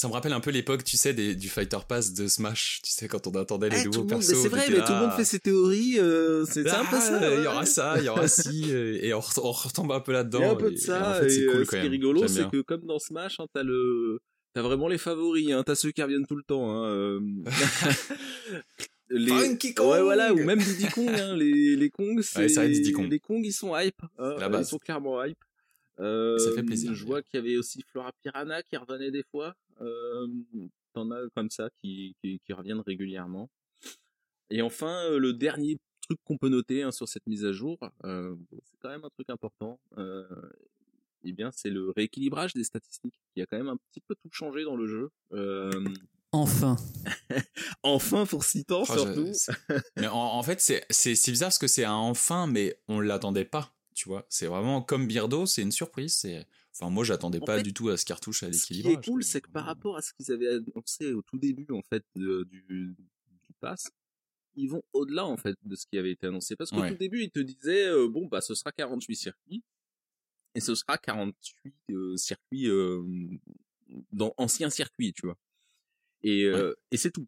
Ça me rappelle un peu l'époque, tu sais, des- du Fighter Pass de Smash. Tu sais, quand on attendait les eh, nouveaux persos. c'est vrai, mais là, tout le monde fait ses théories. euh, c'est c'est un peu Ah, ça. Il y ouais. aura ça, il y aura ci, et on, re- on retombe un peu là-dedans. Il y a un peu et- de et ça. en fait, et, cool euh, ce qui est rigolo, c'est que comme dans Smash, hein, t'as le, t'as vraiment les favoris. Hein, t'as ceux qui reviennent tout le temps. Hein, euh, les... Funky Kong Ouais, voilà, ou même Diddy Kong. Hein, les les Kong, c'est Diddy Kong. les Kong, ils sont hype. hein, La ils sont clairement hype. Euh, Ça fait plaisir, Je vois qu'il y avait aussi Flora Piranha qui revenait des fois. Euh, T'en as comme ça qui, qui, qui reviennent régulièrement. Et enfin, le dernier truc qu'on peut noter hein, sur cette mise à jour, euh, c'est quand même un truc important. Euh, eh bien, c'est le rééquilibrage des statistiques qui a quand même un petit peu tout changé dans le jeu. Euh, Enfin. enfin, pour six ans Oh, surtout. mais en, en fait, c'est bizarre parce que c'est un enfin, mais on l'attendait pas. Tu vois, c'est vraiment comme Beardo, c'est une surprise. C'est enfin moi, j'attendais En pas fait, du tout à ce cartouche à Ce qui est cool, c'est que par rapport à ce qu'ils avaient annoncé au tout début en fait de- du, du pass, ils vont au-delà en fait de ce qui avait été annoncé. Parce qu'au Ouais. tout début, ils te disaient euh, bon bah ce sera 48 circuits et ce sera 48 euh, circuits euh, dans anciens circuits, tu vois. Et, et c'est tout.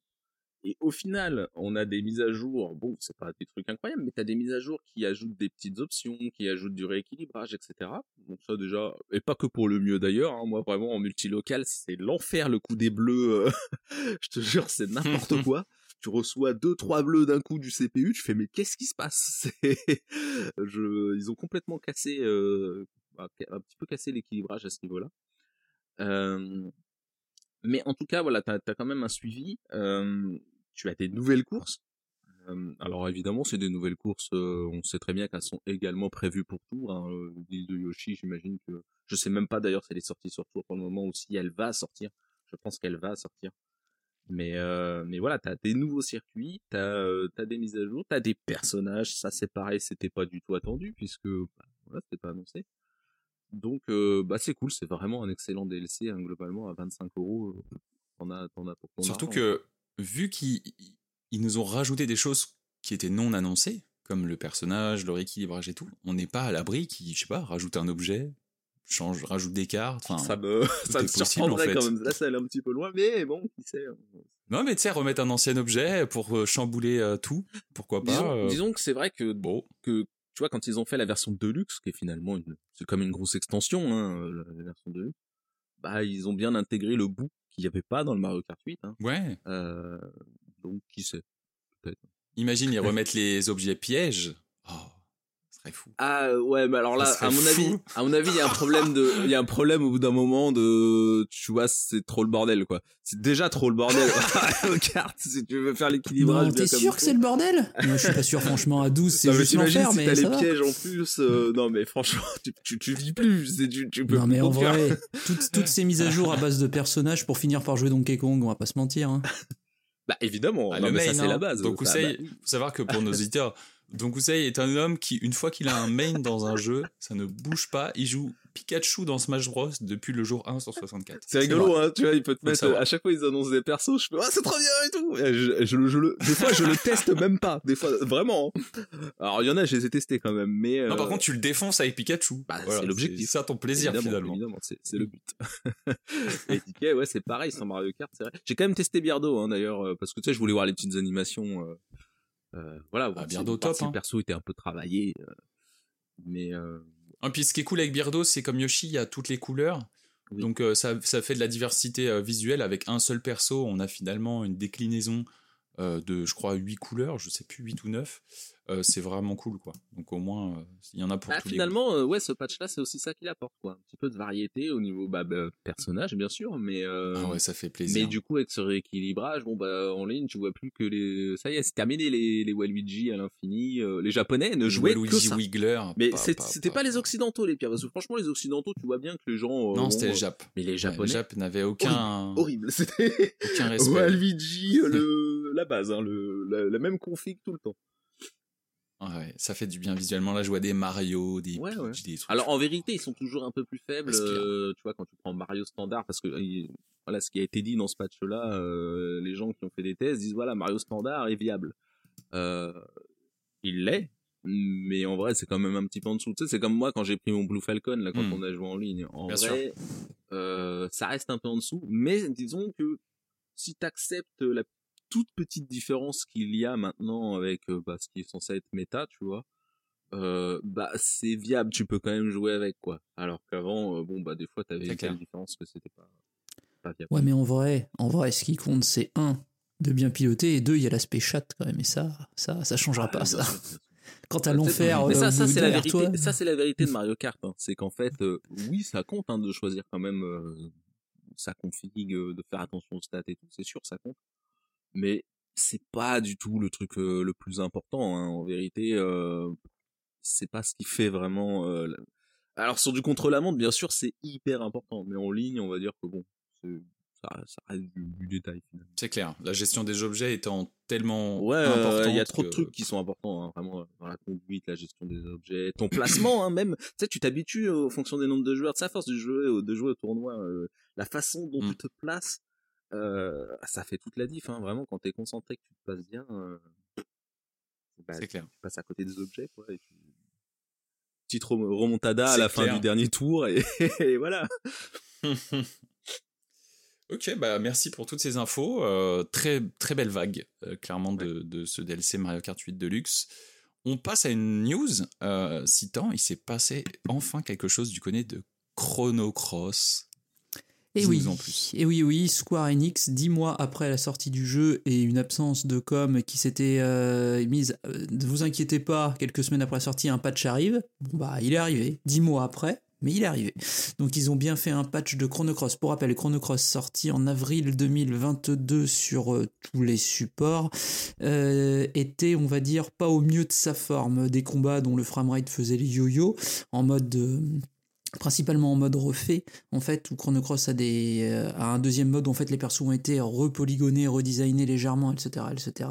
Et au final, on a des mises à jour. Bon, c'est pas des trucs incroyables, mais t'as des mises à jour qui ajoutent des petites options, qui ajoutent du rééquilibrage, etc. Donc ça déjà, et pas que pour le mieux d'ailleurs. hein. Moi vraiment en multilocal, c'est l'enfer le coup des bleus. euh, Je te jure, c'est n'importe quoi. Tu reçois deux trois bleus d'un coup du CPU, tu fais mais qu'est-ce qui se passe? C'est- Je... Ils ont complètement cassé, euh, un petit peu cassé l'équilibrage à ce niveau-là. Euh, mais en tout cas, voilà, t'as as quand même un suivi. euh, tu as des nouvelles courses. Euh, alors évidemment, c'est des nouvelles courses. euh, on sait très bien qu'elles sont également prévues pour tout. Hein. L'île de Yoshi, j'imagine que je sais même pas d'ailleurs si elle est sortie sur tour pour le moment ou si elle va sortir. Je pense qu'elle va sortir. Mais euh, mais voilà, t'as des nouveaux circuits, t'as t'as des mises à jour, t'as des personnages. Ça c'est pareil, c'était pas du tout attendu puisque bah, voilà, c'était pas annoncé. Donc bah c'est cool, c'est vraiment un excellent DLC hein, globalement à 25 euros. T'en as t'en as pour ton Surtout argent. que, vu qu'ils ils nous ont rajouté des choses qui étaient non annoncées, comme le personnage, le rééquilibrage et tout, on n'est pas à l'abri qui, je sais pas, rajoute un objet, change, rajoute des cartes. Ça me ça me possible, surprendrait en fait. quand même. Là ça allait un petit peu loin, mais bon, qui sait. hein. Non, mais tu sais, remettre un ancien objet pour euh, chambouler euh, tout, pourquoi pas. Disons, euh, disons que c'est vrai que Bon, que tu vois quand ils ont fait la version Deluxe qui est finalement une, c'est comme une grosse extension hein, la, la version Deluxe bah ils ont bien intégré le bout qu'il n'y avait pas dans le Mario Kart 8 hein. ouais. Euh, donc qui sait peut-être Imagine, ils remettent les objets pièges. Oh, serait fou. ah ouais mais alors là à mon fou. avis à mon avis il y a un problème de il y a un problème au bout d'un moment de tu vois c'est trop le bordel quoi c'est déjà trop le bordel Kart si tu veux faire l'équilibrage Non, t'es sûr que c'est le bordel? Moi, je suis pas sûr, franchement, à 12, c'est Non, juste l'enfer, si mais t'as les va. pièges en plus euh, non mais franchement tu, tu, tu vis plus c'est tu, tu peux Non, plus mais en vrai, toutes, toutes ces mises à jour à base de personnages pour finir par jouer Donkey Kong, on va pas se mentir. hein. Bah évidemment, Ah, non, mais ça c'est la hein. base. Donc, Ça, Kusei, bah, faut savoir que pour nos auditeurs, donc Kusei est un homme qui, une fois qu'il a un main dans un jeu, ça ne bouge pas. Il joue Pikachu dans Smash Bros depuis le jour 1 sur 64. c'est rigolo, hein, tu vois, il peut te mettre, à chaque fois ils annoncent des persos, je fais, ah, c'est trop bien et tout. Et je, je, le- je le, des fois je le teste même pas, des fois, vraiment. hein. Alors il y en a, je les ai testés quand même, mais. Non, euh, par contre, tu le défonces avec Pikachu. Bah, Voilà, c'est l'objectif. C'est ça ton plaisir évidemment, finalement. C'est, le but. et Ticket, ouais, c'est pareil sans Mario Kart, c'est vrai. J'ai quand même testé Biardo, hein, d'ailleurs, euh, parce que tu sais, je voulais voir les petites animations, euh, euh, voilà. voir si- Biardo, voir top, hein. le perso était un peu travaillé, euh, mais, euh, Et puis ce qui est cool avec Birdo, c'est comme Yoshi, il y a toutes les couleurs. Oui. Donc euh, ça, ça fait de la diversité euh, visuelle. Avec un seul perso, on a finalement une déclinaison euh, de, je crois, 8 couleurs, je sais plus, 8 ou 9. Euh, c'est vraiment cool, quoi. Donc au moins, euh, il y en a pour Bah, tous les finalement, euh, ouais, ce patch-là, c'est aussi ça qu'il apporte, quoi. Un petit peu de variété au niveau bah, bah, personnage, bien sûr, mais. Ah ouais, ça fait plaisir. mais du coup, avec ce rééquilibrage, bon bah en ligne, tu vois plus que les, ça y est, c'est terminé les les Waluigi à l'infini. les Japonais ne jouaient que ça. Wiggler. Mais c'est- pas- c'était pas, les occidentaux les pires, parce que franchement, les occidentaux, tu vois bien que les gens. Non, bon, c'était les Jap. Mais les Ouais, Japonais, les Jap n'avaient aucun, horrible. C'était aucun respect. Waluigi, le la base, hein, le la, la même config tout le temps. Ouais, ça fait du bien visuellement. Là, je vois des Mario, des Ouais, Peach, ouais. des trucs. Alors en vérité, ils sont toujours un peu plus faibles, euh, tu vois, quand tu prends Mario standard, parce que euh, il- voilà, ce qui a été dit dans ce patch-là, euh, les gens qui ont fait des tests disent voilà, Mario standard est viable. Euh, il l'est, mais en vrai, c'est quand même un petit peu en dessous. Tu sais, c'est comme moi quand j'ai pris mon Blue Falcon là quand Hmm. on a joué en ligne. En Bien vrai, ça reste un peu en dessous, mais disons que si t'acceptes la toute petite différence qu'il y a maintenant avec euh, bah, ce qui est censé être méta, tu vois, euh, bah c'est viable, tu peux quand même jouer avec quoi. Alors qu'avant, euh, bon bah des fois t'avais une telle différence que c'était pas, pas viable. Ouais, mais en vrai, en vrai, ce qui compte, c'est un, de bien piloter, et deux, il y a l'aspect chat quand même, et ça, ça, ça changera Ah, pas, ça. sûr, sûr. Quand t'as Ouais, l'enfer, mais euh, ça, ça c'est la vérité. toi. Ça c'est la vérité de Mario Kart. hein. C'est qu'en fait, euh, oui, ça compte hein, de choisir quand même sa config, euh, de faire attention aux stats et tout. C'est sûr, ça compte. Mais c'est pas du tout le truc euh, le plus important. hein. En vérité, euh, c'est pas ce qui fait vraiment. euh, la- Alors sur du contre-la-montre, bien sûr, c'est hyper important. Mais en ligne, on va dire que bon, ça, ça reste du, du détail. C'est clair. La gestion des objets étant tellement Ouais, euh, il y a trop de trucs qui sont importants, hein, vraiment, dans la conduite, la gestion des objets, ton placement, hein, même. Tu sais, tu t'habitues euh, en fonction des nombres de joueurs, de sa force de jouer, au- de jouer au tournoi, euh, la façon dont Mm. tu te places, euh, ça fait toute la diff, hein, vraiment, quand t'es concentré, que tu te places bien, euh, bah, C'est clair. tu passes à côté des objets, quoi, et tu... Petite rem- remontada à la fin du dernier tour, et, et voilà. Ok, bah merci pour toutes ces infos. Euh, très très belle vague, clairement, de, de ce DLC Mario Kart 8 Deluxe. On passe à une news citant, il s'est passé enfin quelque chose du côté de Chrono Cross. Et oui, en plus. et oui, oui, Square Enix, dix mois après la sortie du jeu et une absence de com qui s'était euh, mise, euh, ne vous inquiétez pas, quelques semaines après la sortie, un patch arrive. Bon bah, il est arrivé, dix mois après, mais il est arrivé. Donc ils ont bien fait un patch de Chrono Cross. Pour rappel, Chrono Cross sorti en avril 2022 sur euh, tous les supports euh, était, on va dire, pas au mieux de sa forme. Des combats dont le framerate faisait les yo-yo en mode euh, principalement en mode refait en fait où Chrono Cross a des euh, a un deuxième mode où en fait les persos ont été repolygonés redesignés légèrement etc etc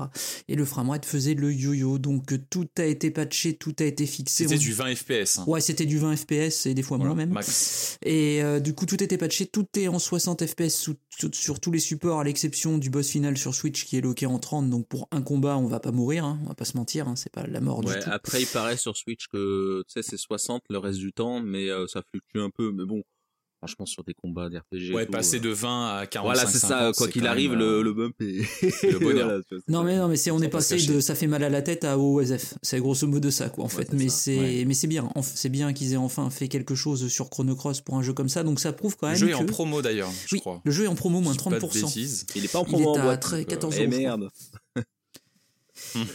et le framerate faisait le yo-yo donc tout a été patché tout a été fixé C'était On- du 20 FPS. hein. ouais c'était du 20 fps et des fois Voilà, moins même max. et euh, du coup, tout était patché, tout est en 60 FPS sous- sur tous les supports, à l'exception du boss final sur Switch qui est loqué en 30. Donc pour un combat, on va pas mourir, hein, on va pas se mentir, hein, c'est pas la mort Ouais, du tout. après, il paraît sur Switch que, tu sais, c'est 60 le reste du temps, mais euh, ça fluctue un peu. Mais bon, franchement, sur des combats d'RPG. Ouais, tout, passer euh, de 20 à 45. Voilà, c'est ça, 50, quoi qu'il arrive, même, le, euh, le bump est. le bonheur. Voilà, vois, Non mais non mais c'est on est passé de ça fait mal à la tête à OSF. C'est grosso modo ça quoi en Ouais, fait. mais c'est Ouais. mais c'est bien. Enf- C'est bien qu'ils aient enfin fait quelque chose sur Chrono Cross pour un jeu comme ça. Donc ça prouve quand Le même jeu est en promo d'ailleurs, je oui, crois. le jeu est en promo moins Je dis pas de 30%. bêtises. Il est pas en Il promo est en à boîte. très- donc, euh, 14 eh euros, merde.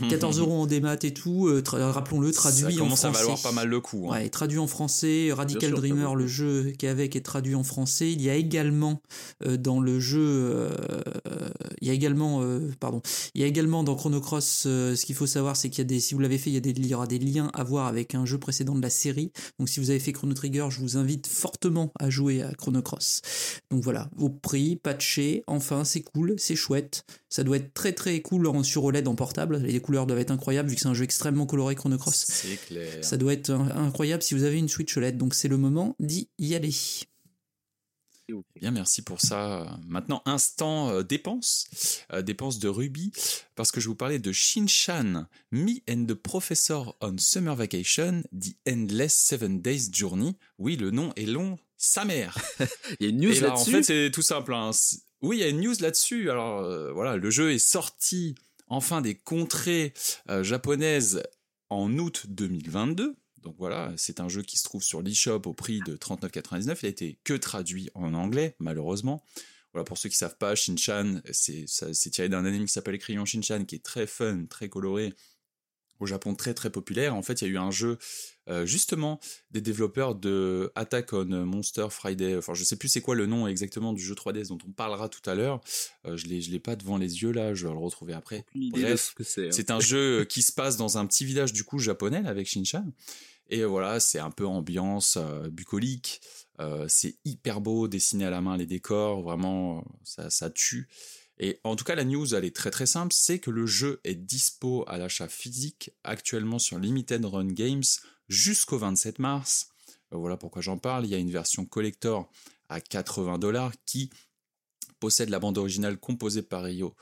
14 euros en démat et tout. euh, tra- Rappelons-le traduit Ça en commence à français. valoir pas mal le coup. hein. Ouais, traduit en français, Radical sûr, ça Dreamer, le jeu qui est avec est traduit en français. Il y a également euh, dans le jeu, euh, il y a également, euh, pardon, il y a également dans Chrono Cross. ce qu'il faut savoir, c'est qu'il y a des, si vous l'avez fait, il y a des, il y aura des liens à voir avec un jeu précédent de la série. Donc si vous avez fait Chrono Trigger, je vous invite fortement à jouer à Chrono Cross. Donc voilà, au prix, patché, enfin c'est cool, c'est chouette. Ça doit être très très cool en sur OLED en portable. Les couleurs doivent être incroyables vu que c'est un jeu extrêmement coloré Chrono Cross. C'est clair. Ça doit être euh, incroyable si vous avez une Switch OLED, donc c'est le moment d'y y aller. Bien, merci pour ça. Maintenant, instant euh, dépenses, euh, dépenses de Ruby, parce que je vous parlais de Shinshan, Me and the Professor on Summer Vacation, The Endless Seven Days Journey. Oui, le nom est long, sa mère. Il y a une news Et là, en là-dessus. fait, c'est tout simple. hein. Oui, il y a une news là-dessus. Alors, euh, voilà, le jeu est sorti enfin des contrées euh, japonaises en août 2022. Donc voilà, c'est un jeu qui se trouve sur l'eShop au prix de 39,99. Il a été que traduit en anglais, malheureusement. Voilà, pour ceux qui savent pas, Shinchan, c'est c'est tiré d'un anime qui s'appelle Crayon Shinchan, qui est très fun, très coloré, au Japon très très populaire. En fait, il y a eu un jeu euh, justement des développeurs de Attack on Monster Friday. Enfin, je sais plus c'est quoi le nom exactement du jeu 3DS dont on parlera tout à l'heure. Euh, je l'ai je l'ai pas devant les yeux là, je vais le retrouver après. Bref, c'est. hein. c'est un jeu qui se passe dans un petit village du coup japonais là, avec Shinchan. Et voilà, c'est un peu ambiance euh, bucolique. Euh, c'est hyper beau, dessiné à la main les décors, vraiment ça, ça tue. Et en tout cas, la news, elle est très très simple, c'est que le jeu est dispo à l'achat physique actuellement sur Limited Run Games jusqu'au 27 mars. Euh, voilà pourquoi j'en parle. Il y a une version collector à 80 dollars qui possède la bande originale composée par Ryo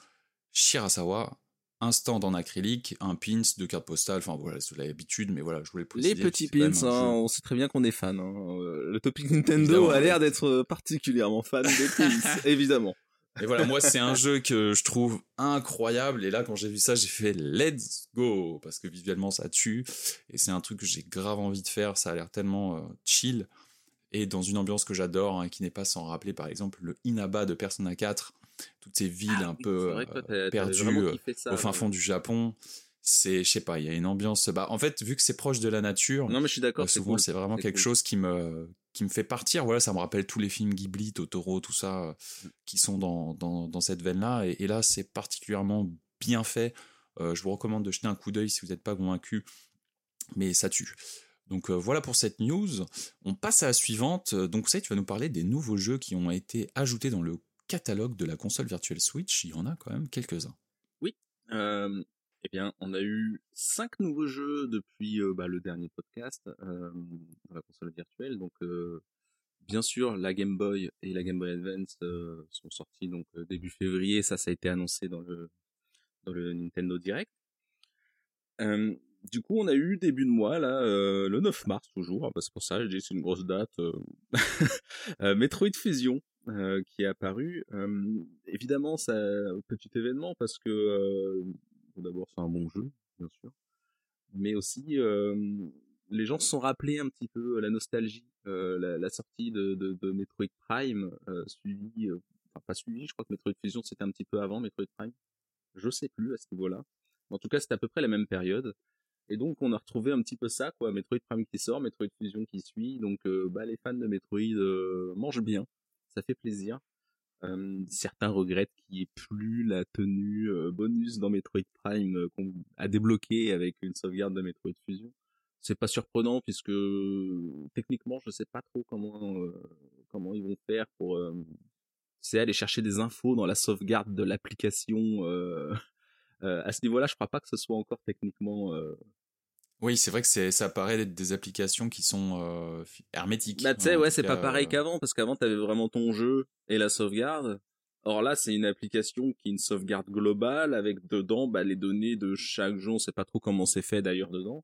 Shirasawa, un stand en acrylique, un pins, deux cartes postales, enfin voilà, c'est l'habitude, mais voilà, je voulais le Les préciser. petits pins, hein, on sait très bien qu'on est fan. hein. Euh, Le topic Nintendo Évidemment. a l'air d'être particulièrement fan des pins, évidemment. Et voilà, moi, c'est un jeu que je trouve incroyable. Et là, quand j'ai vu ça, j'ai fait let's go. Parce que visuellement, ça tue. Et c'est un truc que j'ai grave envie de faire. Ça a l'air tellement euh, chill. Et dans une ambiance que j'adore, hein, qui n'est pas sans rappeler, par exemple, le Inaba de Persona 4. Toutes ces villes un peu euh, perdues euh, au fin fond du Japon. C'est, je sais pas, il y a une ambiance. Bah, en fait, vu que c'est proche de la nature, Non, mais je suis d'accord, euh, souvent cool. c'est vraiment quelque cool. chose qui me qui me fait partir voilà ça me rappelle tous les films Ghibli Totoro tout ça euh, Mm. qui sont dans, dans, dans cette veine là et, et là c'est particulièrement bien fait Euh, je vous recommande de jeter un coup d'œil si vous n'êtes pas convaincu mais ça tue donc euh, voilà pour cette news on passe à la suivante donc vous savez tu vas nous parler des nouveaux jeux qui ont été ajoutés dans le catalogue de la console Virtual Switch il y en a quand même quelques-uns Euh, eh bien, on a eu cinq nouveaux jeux depuis euh, bah, le dernier podcast euh, la console virtuelle. Donc, euh, bien sûr, la Game Boy et la Game Boy Advance sont sortis donc début février. Ça, ça a été annoncé dans le Nintendo Direct. Du coup, on a eu début de mois là, le 9 mars toujours. Ah bah, c'est pour ça, je dis c'est une grosse date. Metroid Fusion qui est apparu. Évidemment, ça petit événement parce que d'abord c'est un bon jeu, bien sûr, mais aussi les gens se sont rappelés un petit peu la nostalgie, la, sortie de, Metroid Prime, suivi, enfin pas suivi, je crois que Metroid Fusion c'était un petit peu avant Metroid Prime, je sais plus à ce niveau-là. En tout cas, c'était à peu près la même période. Et donc, on a retrouvé un petit peu ça, quoi. Metroid Prime qui sort, Metroid Fusion qui suit. Donc, bah, les fans de Metroid mangent bien. Ça fait plaisir. Certains regrettent qu'il n'y ait plus la tenue bonus dans Metroid Prime qu'on a débloqué avec une sauvegarde de Metroid Fusion. C'est pas surprenant puisque techniquement, je sais pas trop comment euh, comment ils vont faire pour euh, c'est aller chercher des infos dans la sauvegarde de l'application. à ce niveau-là, je crois pas que ce soit encore techniquement Oui, c'est vrai que c'est, ça paraît être des applications qui sont euh, hermétiques. Bah, tu sais, En ouais, c'est pas cas, pareil euh, qu'avant, parce qu'avant, t'avais vraiment ton jeu et la sauvegarde. Or là, c'est une application qui est une sauvegarde globale avec dedans bah, les données de chaque jeu. On sait pas trop comment c'est fait d'ailleurs dedans.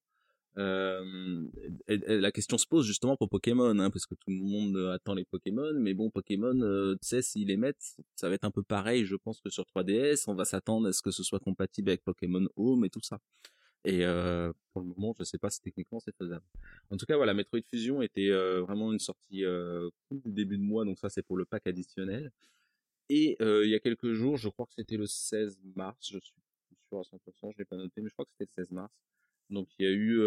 Euh, et- et la question se pose justement pour Pokémon, hein, parce que tout le monde attend les Pokémon, mais bon, Pokémon, euh, tu sais, s'ils les mettent, ça va être un peu pareil, je pense que sur 3DS, on va s'attendre à ce que ce soit compatible avec Pokémon Home et tout ça. Et euh, pour le moment, je sais pas si techniquement c'est faisable. En tout cas, voilà, Metroid Fusion était euh, vraiment une sortie euh, du début de mois, donc ça c'est pour le pack additionnel. Et euh, il y a quelques jours, je crois que c'était le 16 mars, je suis sûr à 100%, je l'ai pas noté, mais je crois que c'était le 16 mars. Donc il y a eu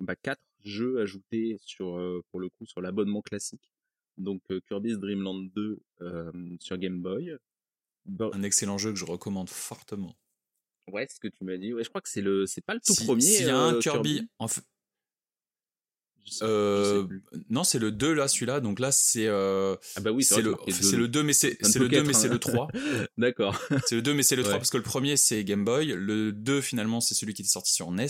bah, quatre jeux ajoutés sur pour le coup sur l'abonnement classique. Donc Kirby's Dream Land 2 euh, sur Game Boy. Bo- Un excellent jeu que je recommande fortement. Ouais, c'est ce que tu m'as dit. Ouais, je crois que c'est le c'est pas le tout Si- premier. S'il y a un euh, Kirby, en Je sais- euh, non, c'est le 2 là, celui-là. Donc là, c'est euh, Ah bah oui, c'est le, c'est le 2, mais c'est le 2, qu'être mais c'est le 3. D'accord. C'est le 2, mais c'est le 3 Ouais. parce que le premier c'est Game Boy. Le 2, finalement, c'est celui qui est sorti sur NES.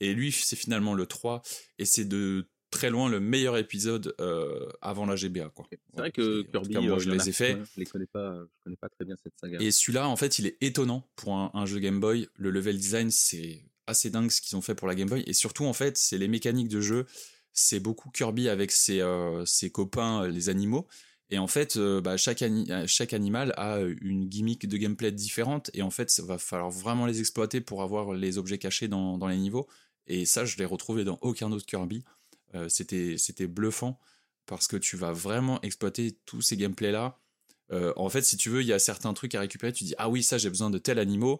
Et lui, c'est finalement le 3. Et c'est de très loin le meilleur épisode euh, avant la GBA. quoi. C'est vrai que Kirby, cas, moi, euh, je les ai fait. plein. Je les connais pas. Je connais pas très bien cette saga. Et celui-là, en fait, il est étonnant pour un, un jeu Game Boy. Le level design, c'est assez dingue ce qu'ils ont fait pour la Game Boy. Et surtout, en fait, c'est les mécaniques de jeu. C'est beaucoup Kirby avec ses, euh, ses copains, les animaux. Et en fait, euh, bah, chaque, ani- chaque animal a une gimmick de gameplay différente. Et en fait, ça va falloir vraiment les exploiter pour avoir les objets cachés dans, dans les niveaux. Et ça, je l'ai retrouvé dans aucun autre Kirby. Euh, c'était, c'était bluffant parce que tu vas vraiment exploiter tous ces gameplays-là. Euh, en fait, si tu veux, il y a certains trucs à récupérer. Tu dis, ah oui, ça, j'ai besoin de tel animal,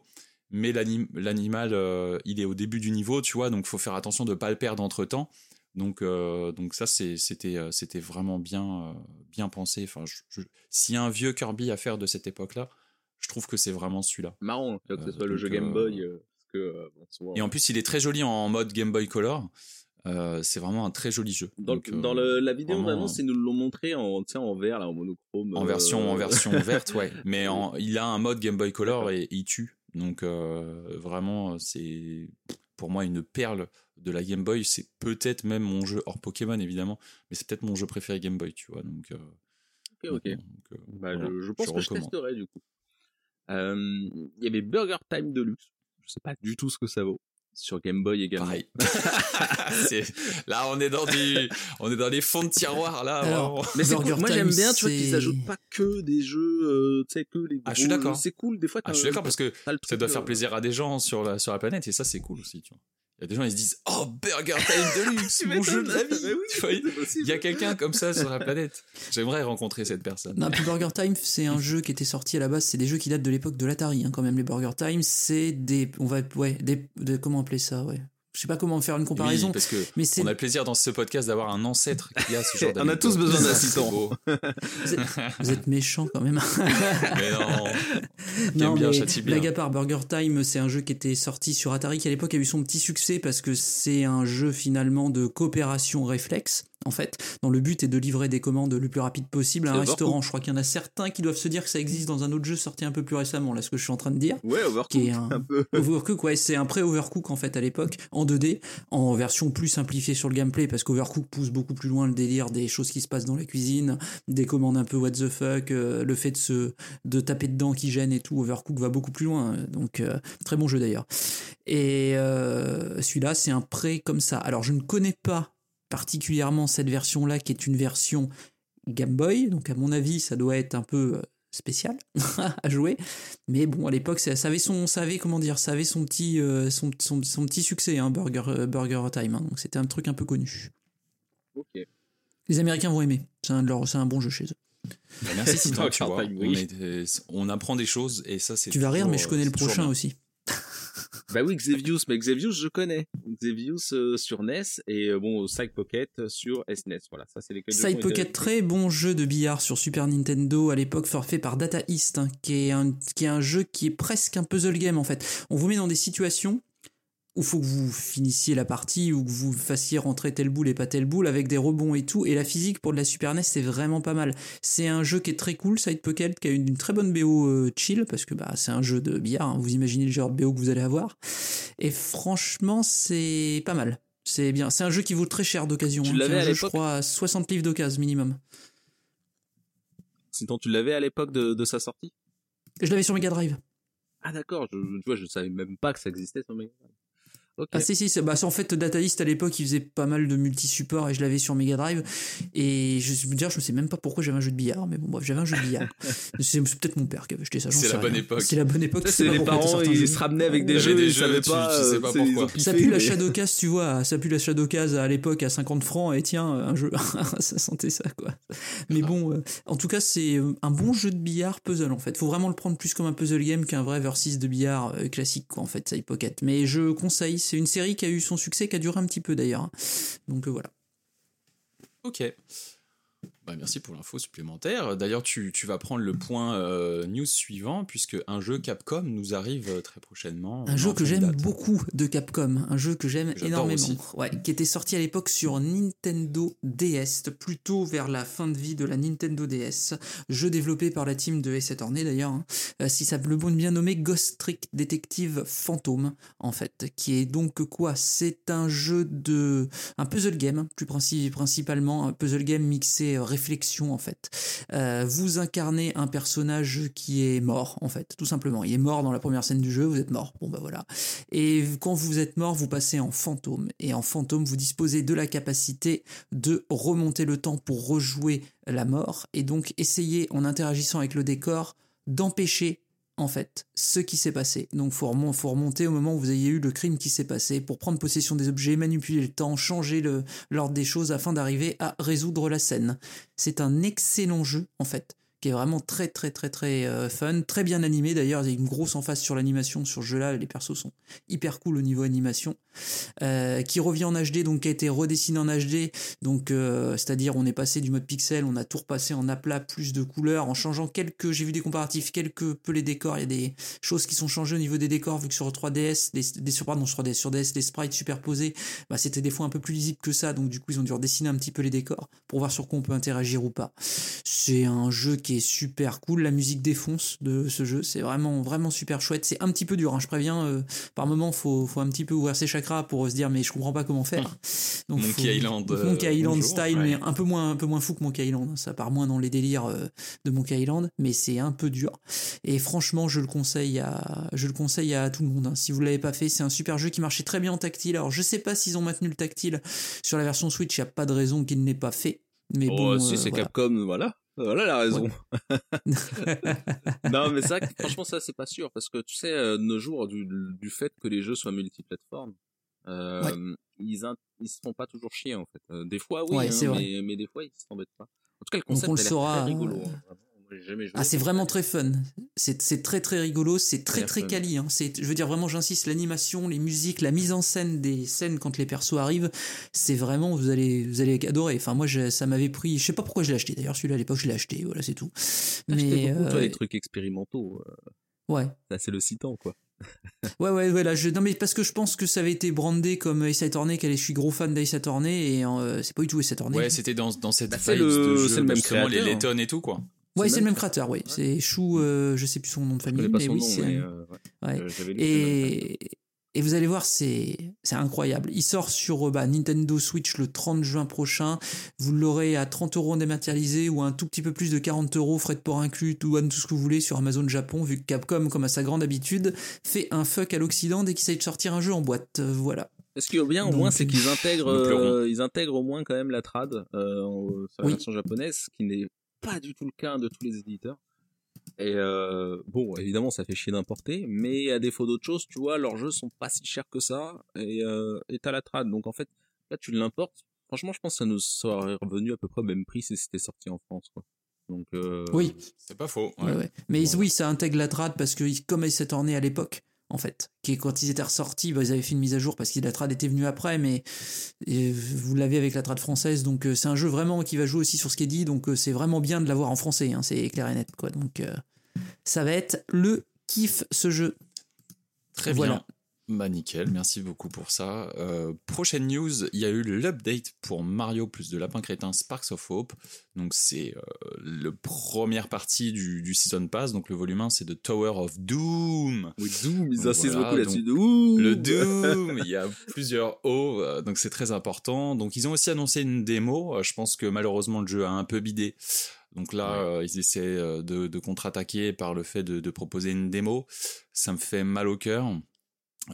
mais l'anim- l'animal, euh, il est au début du niveau, tu vois, donc faut faire attention de pas le perdre entre temps. Donc, donc ça, c'est- c'était, c'était vraiment bien, bien pensé. Enfin, je- je- s'il y a un vieux Kirby à faire de cette époque-là, je trouve que c'est vraiment celui-là. marrant que ce soit le jeu Game Boy. que, bon, Et en plus, il est très joli en mode Game Boy Color. Euh, c'est vraiment un très joli jeu. Dans, Donc, dans euh, le- la vidéo, vraiment, vraiment, c'est nous l'ont montré en, vert, là, en monochrome. En euh, version, en version verte, ouais. Mais en- il a un mode Game Boy Color et il tue. Donc euh, vraiment, c'est pour moi une perle de la Game Boy. C'est peut-être même mon jeu hors Pokémon évidemment, mais c'est peut-être mon jeu préféré Game Boy, tu vois. Donc, euh, Ok, ok. donc, euh, Bah, voilà, je, je pense que je testerai, du coup. Euh, Il y avait Burger Time Deluxe. Je sais pas du tout ce que ça vaut. Sur Game Boy également. Pareil. C'est- là, on est dans du, on est dans les fonds de tiroir là. Alors. Mais c'est cool. Moi, j'aime bien, tu vois, qu'ils ajoutent pas que des jeux, euh, tu sais, que les gros Ah, je suis d'accord. jeux. C'est cool, des fois. Ah, je suis d'accord parce que ça doit faire euh, plaisir à des gens sur la sur la planète et ça c'est cool aussi, tu vois. Il y a des gens ils se disent oh Burger Time Deluxe, Tu mon jeu de la vie. C'est Il y a quelqu'un comme ça sur la planète. J'aimerais rencontrer cette personne. Non, puis Burger Time, c'est un jeu qui était sorti à la base. C'est des jeux qui datent de l'époque de l'Atari, hein, quand même. Les Burger Time, c'est des, on va, ouais, des, de- comment appeler ça, ouais? Je sais pas comment faire une comparaison, Oui, parce que mais on a le plaisir dans ce podcast d'avoir un ancêtre qui a ce genre On a tous besoin beau. vous êtes, vous êtes méchants quand même. Mais non. non, bien, mais blague à part, Burger Time, c'est un jeu qui était sorti sur Atari, qui à l'époque a eu son petit succès parce que c'est un jeu finalement de coopération réflexe. En fait, dont le but est de livrer des commandes le plus rapide possible à un restaurant. Je crois qu'il y en a certains qui doivent se dire que ça existe dans un autre jeu sorti un peu plus récemment, là, ce que je suis en train de dire. Ouais, Overcooked, qui est un, un peu. Overcook, ouais, c'est un pré-Overcook en fait à l'époque, en 2D, en version plus simplifiée sur le gameplay, parce qu'Overcook pousse beaucoup plus loin le délire des choses qui se passent dans la cuisine, des commandes un peu what the fuck, euh, le fait de se de taper dedans qui gêne et tout. Overcook va beaucoup plus loin, euh, donc euh, très bon jeu d'ailleurs. Et euh, celui-là, c'est un pré comme ça. Alors je ne connais pas particulièrement cette version-là, qui est une version Game Boy. Donc à mon avis, ça doit être un peu euh, spécial à jouer. Mais bon, à l'époque, ça, ça avait son, ça avait comment dire, ça avait son petit, euh, son, son, son petit succès, hein, Burger, euh, Burger Time. hein. Donc c'était un truc un peu connu. Ok. Les Américains vont aimer. C'est un, un bon jeu chez eux. Bah, merci tu vois. Time, On, oui. est- on apprend des choses et ça, c'est. Tu vas rire, mais je connais le prochain bien. aussi. Bah oui, Xevious, mais Xevious, je connais. Xevious euh, sur NES et euh, bon, Side Pocket sur SNES. Voilà, ça c'est les Side Pocket, très bon jeu de billard sur Super Nintendo à l'époque, fait par Data East, hein, qui, est un, qui est un jeu qui est presque un puzzle game en fait. On vous met dans des situations où faut que vous finissiez la partie, ou que vous fassiez rentrer telle boule et pas telle boule avec des rebonds et tout. Et la physique pour de la Super NES, c'est vraiment pas mal. C'est un jeu qui est très cool, Side Pocket, qui a une, une très bonne BO euh, chill, parce que bah, c'est un jeu de billard, hein, vous imaginez le genre de BO que vous allez avoir. Et franchement, c'est pas mal. C'est bien. C'est un jeu qui vaut très cher d'occasion. Tu hein, l'avais à jeu, je l'époque crois, à 60 livres d'occasion minimum. Sinon, tu l'avais à l'époque de, de sa sortie? Je l'avais sur Mega Drive. Ah d'accord, je, tu vois, je savais même pas que ça existait sur Mega Drive. Ah si si, c'est- bah, c'est en fait Data East à l'époque il faisait pas mal de multi-support et je l'avais sur Mega Drive et je veux dire je sais même pas pourquoi j'avais un jeu de billard mais bon bref j'avais un jeu de billard. c'est c'est peut-être mon père qui avait acheté ça. C'est la bonne époque. C'est la bonne époque. Ça, c'est les parents, ils jeu. se ramenaient avec des jeux, des ils jeux, savaient tu- pas, tu sais pas pourquoi. Ça pue la mais- Shadowcast, tu vois, ça pue la Shadowcast à l'époque à 50 francs et tiens, un jeu, ça sentait ça quoi. Mais bon, euh, en tout cas, c'est euh, un bon jeu de billard puzzle en fait. Faut vraiment le prendre plus comme un puzzle game qu'un vrai versus de billard euh, classique quoi en fait, Side Pocket. Mais je conseille, c'est une série qui a eu son succès, qui a duré un petit peu d'ailleurs. Donc euh, voilà. Ok. Bah, merci pour l'info supplémentaire. D'ailleurs, tu, tu vas prendre le point euh, news suivant, puisque un jeu Capcom nous arrive euh, très prochainement. Un jeu que j'aime beaucoup de Capcom, un jeu que j'aime énormément, aussi. ouais, qui était sorti à l'époque sur Nintendo DS, plutôt vers la fin de vie de la Nintendo DS, jeu développé par la team de Ace Attorney d'ailleurs, hein. Euh, si ça le bon bien nommé Ghost Trick Detective Phantom en fait, qui est donc quoi? C'est un jeu de un puzzle game, plus princi- principalement un puzzle game mixé euh, réflexion en fait. Euh, vous incarnez un personnage qui est mort en fait, tout simplement. Il est mort dans la première scène du jeu, vous êtes mort. Bon bah voilà. Et quand vous êtes mort, vous passez en fantôme. Et en fantôme, vous disposez de la capacité de remonter le temps pour rejouer la mort. Et donc essayer, en interagissant avec le décor, d'empêcher en fait ce qui s'est passé. Donc faut, faut remonter au moment où vous ayez eu le crime qui s'est passé pour prendre possession des objets, manipuler le temps, changer l'ordre des choses afin d'arriver à résoudre la scène. C'est un excellent jeu en fait qui est vraiment très très très très euh, fun, très bien animé d'ailleurs, il y a une grosse emphase sur l'animation sur ce jeu-là, les persos sont hyper cool au niveau animation, Euh, qui revient en HD, donc qui a été redessiné en HD, donc euh, c'est-à-dire on est passé du mode pixel, on a tout repassé en aplat, plus de couleurs, en changeant quelques, j'ai vu des comparatifs, quelques peu les décors, il y a des choses qui sont changées au niveau des décors, vu que sur 3DS, des, sur, pardon, sur 3DS, sur DS, les sprites superposés, bah, c'était des fois un peu plus lisible que ça, donc du coup ils ont dû redessiner un petit peu les décors pour voir sur quoi on peut interagir ou pas. C'est un jeu qui est super cool, la musique défonce de ce jeu, c'est vraiment vraiment super chouette. C'est un petit peu dur, hein, je préviens. euh, par moment, faut faut un petit peu ouvrir ses chakras pour se dire mais je comprends pas comment faire. Donc, Monkey faut- Island, euh, Monkey Island bonjour. style, Ouais. mais un peu moins un peu moins fou que Monkey Island. hein. Ça part moins dans les délires euh, de Monkey Island, mais c'est un peu dur. Et franchement, je le conseille à je le conseille à tout le monde. hein. Si vous l'avez pas fait, c'est un super jeu qui marchait très bien en tactile. Alors je sais pas s'ils ont maintenu le tactile sur la version Switch. Il y a pas de raison qu'il n'ait pas fait. Mais Oh, bon, si, euh, c'est voilà. Capcom, voilà. Voilà la raison. non, mais ça, franchement, ça, c'est pas sûr. Parce que, tu sais, euh, de nos jours, du, du fait que les jeux soient multiplateformes, euh, ils, ils se font pas toujours chier, en fait. Euh, des fois, oui, Ouais, hein, mais, mais des fois, ils s'embêtent pas. En tout cas, le Donc, concept, on le saura, très rigolo. hein. Jamais joué. Ah, c'est vraiment très fun. C'est c'est très très rigolo, c'est très très fun. quali. Hein. C'est, je veux dire vraiment, j'insiste, l'animation, les musiques, la mise en scène des scènes quand les persos arrivent, c'est vraiment vous allez vous allez adorer. Enfin moi, je- ça m'avait pris, je sais pas pourquoi je l'ai acheté. D'ailleurs celui-là à l'époque je l'ai acheté, voilà c'est tout. Mais beaucoup, toi, euh, les trucs expérimentaux. euh, ouais, ça, c'est le citant, quoi. ouais ouais ouais là, je, non mais parce que je pense que ça avait été brandé comme Ace Attorney, qu'elle est, je suis gros fan d'Ace Attorney et euh, c'est pas du tout Ace Attorney. Ouais, c'était dans, dans cette Bah, le- de jeu, le même justement, les créateur. Letton et tout, quoi. Ouais, c'est le le même créateur, oui. C'est Chou, euh, je sais plus son nom de famille, mais oui, c'est euh, ouais. ouais. Et, et vous allez voir, c'est incroyable. Il sort sur euh, bah, Nintendo Switch le 30 juin prochain. Vous l'aurez à 30 euros en dématérialisé ou un tout petit peu plus de 40 euros, frais de port inclus, tout, tout ce que vous voulez sur Amazon Japon, vu que Capcom, comme à sa grande habitude, fait un fuck à l'Occident dès qu'il s'agit de sortir un jeu en boîte. Euh, Voilà. Ce qui est bien au moins, c'est qu'ils intègrent, euh, ils intègrent au moins quand même la trad euh, en- sur la Oui. version japonaise, ce qui n'est pas du tout le cas de tous les éditeurs. Et euh, bon, évidemment, ça fait chier d'importer, mais à défaut d'autre chose, tu vois, leurs jeux sont pas si chers que ça, et euh, et t'as la trad. Donc en fait, là, tu l'importes. Franchement, je pense que ça nous serait revenu à peu près au même prix si c'était sorti en France, quoi. Donc euh, Oui, C'est pas faux. ouais, ouais. ouais. mais Bon. oui, ça intègre la trad parce que comme il s'est orné à l'époque, en fait, qui quand ils étaient ressortis, bah, ils avaient fait une mise à jour parce que la trad était venue après, mais et vous l'avez avec la trad française, donc euh, c'est un jeu vraiment qui va jouer aussi sur ce qui est dit, donc euh, c'est vraiment bien de l'avoir en français, hein, c'est clair et net, quoi. Donc euh, ça va être le kiff ce jeu. Très Voilà. bien. Bah nickel, merci beaucoup pour ça. Euh, prochaine news, il y a eu l'update pour Mario plus de Lapin Crétin Sparks of Hope. Donc c'est euh, le première partie du, du Season Pass. Donc le volume 1 c'est de Tower of Doom. oui, Doom, ils insistent voilà, beaucoup là-dessus. Le Doom, il y a plusieurs hauts, euh, donc c'est très important. Donc ils ont aussi annoncé une démo. Je pense que malheureusement le jeu a un peu bidé. Donc là, euh, ils essaient de, de contre-attaquer par le fait de, de proposer une démo. Ça me fait mal au cœur.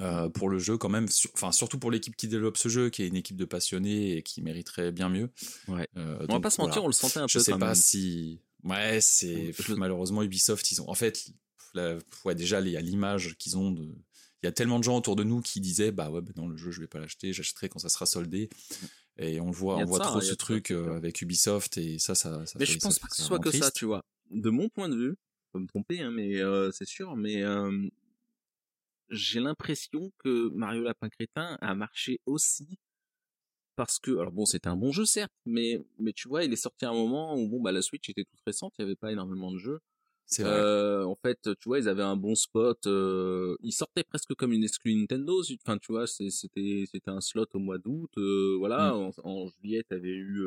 Euh, pour le jeu quand même, sur- enfin surtout pour l'équipe qui développe ce jeu, qui est une équipe de passionnés et qui mériterait bien mieux. Ouais. Euh, On va donc pas se voilà. mentir, on le sentait un Je peu sais quand pas même. si. Ouais, c'est. Je- Malheureusement, Ubisoft, ils ont. En fait, la- ouais, déjà, il y a l'image qu'ils ont de. Il y a tellement de gens autour de nous qui disaient Bah ouais, bah non, le jeu, je vais pas l'acheter, j'achèterai quand ça sera soldé. Et on le voit, on voit ça, trop hein, ce truc euh, avec Ubisoft et ça, ça. ça Mais fait- je pense pas que ce soit que ça, tu vois. De mon point de vue, je peux me tromper, hein, mais euh, c'est sûr, mais euh, j'ai l'impression que Mario Lapin Crétin a marché aussi parce que, alors bon, c'était un bon jeu certes, mais mais tu vois, il est sorti à un moment où bon bah la Switch était toute récente, il y avait pas énormément de jeux. C'est vrai. Euh, en fait, tu vois, ils avaient un bon spot. Euh, ils sortaient presque comme une exclue Nintendo. Enfin, tu vois, c'était c'était un slot au mois d'août. euh, voilà, Mm. en, en juillet, t'avais eu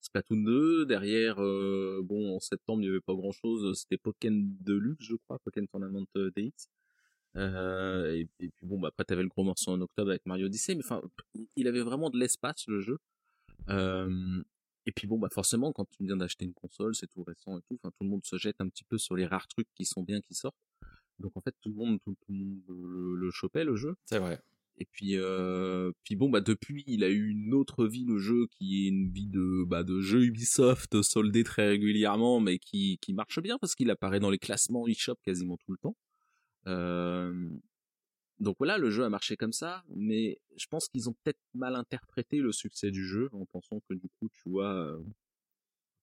Splatoon 2. Derrière, bon, en septembre, il y avait pas grand chose. C'était Pokémon Deluxe, je crois, Pokémon Tournament DX. Euh, et, et puis bon, bah après, t'avais le gros morceau en octobre avec Mario Odyssey. Mais enfin, il avait vraiment de l'espace le jeu. Euh, et puis bon, bah forcément, quand tu viens d'acheter une console, c'est tout récent et tout. Enfin, tout le monde se jette un petit peu sur les rares trucs qui sont bien qui sortent. Donc en fait, tout le monde, tout, tout le monde le, le chopait le jeu. C'est vrai. Et puis, euh, puis bon, bah depuis, il a eu une autre vie le jeu qui est une vie de, bah, de jeu Ubisoft soldé très régulièrement, mais qui, qui marche bien parce qu'il apparaît dans les classements eShop quasiment tout le temps. Euh, donc voilà, le jeu a marché comme ça, mais je pense qu'ils ont peut-être mal interprété le succès du jeu en pensant que du coup, tu vois,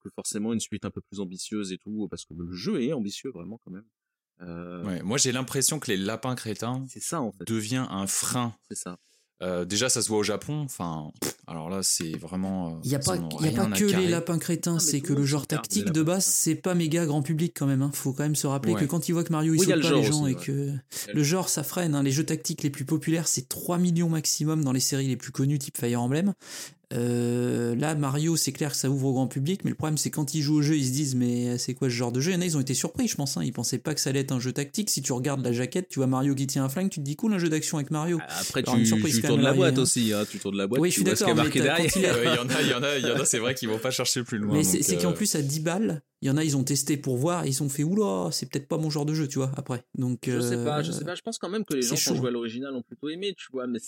que forcément une suite un peu plus ambitieuse et tout, parce que le jeu est ambitieux vraiment quand même. Euh, Ouais. Moi, j'ai l'impression que les lapins crétins C'est ça en fait, devient un frein. c'est ça. Euh, déjà, ça se voit au Japon. Enfin, pff, alors là, c'est vraiment. Il n'y a pas, y a pas que les lapins crétins, c'est que le genre tactique de base, c'est pas méga grand public quand même. Hein. Faut quand même se rappeler Ouais. que quand ils voient que Mario il Oui, saute le pas les genre gens aussi, et que le genre ça freine. hein. Les jeux tactiques les plus populaires, c'est 3 millions maximum dans les séries les plus connues, type Fire Emblem. Euh, là, Mario, c'est clair que ça ouvre au grand public, mais le problème, c'est quand ils jouent au jeu, ils se disent, mais c'est quoi ce genre de jeu? Il y en a, ils ont été surpris, je pense. Hein. Ils pensaient pas que ça allait être un jeu tactique. Si tu regardes la jaquette, tu vois Mario qui tient un flingue, tu te dis, cool, un jeu d'action avec Mario. Après, Alors, tu, surprise tu tournes la boîte hein. aussi, hein, tu tournes la boîte, Oui, je tu suis d'accord, il Euh, y en a, il y en a, il y en a, c'est vrai qu'ils vont pas chercher plus loin. Mais c'est qu'en euh, plus, à 10 balles, il y en a, ils ont testé pour voir, et ils ont fait, oula, c'est peut-être pas mon genre de jeu, tu vois, après. Donc, Je sais euh, pas, je sais pas. Je pense quand même que les gens qui ont joué à l'original ont plutôt aimé, tu vois. Mais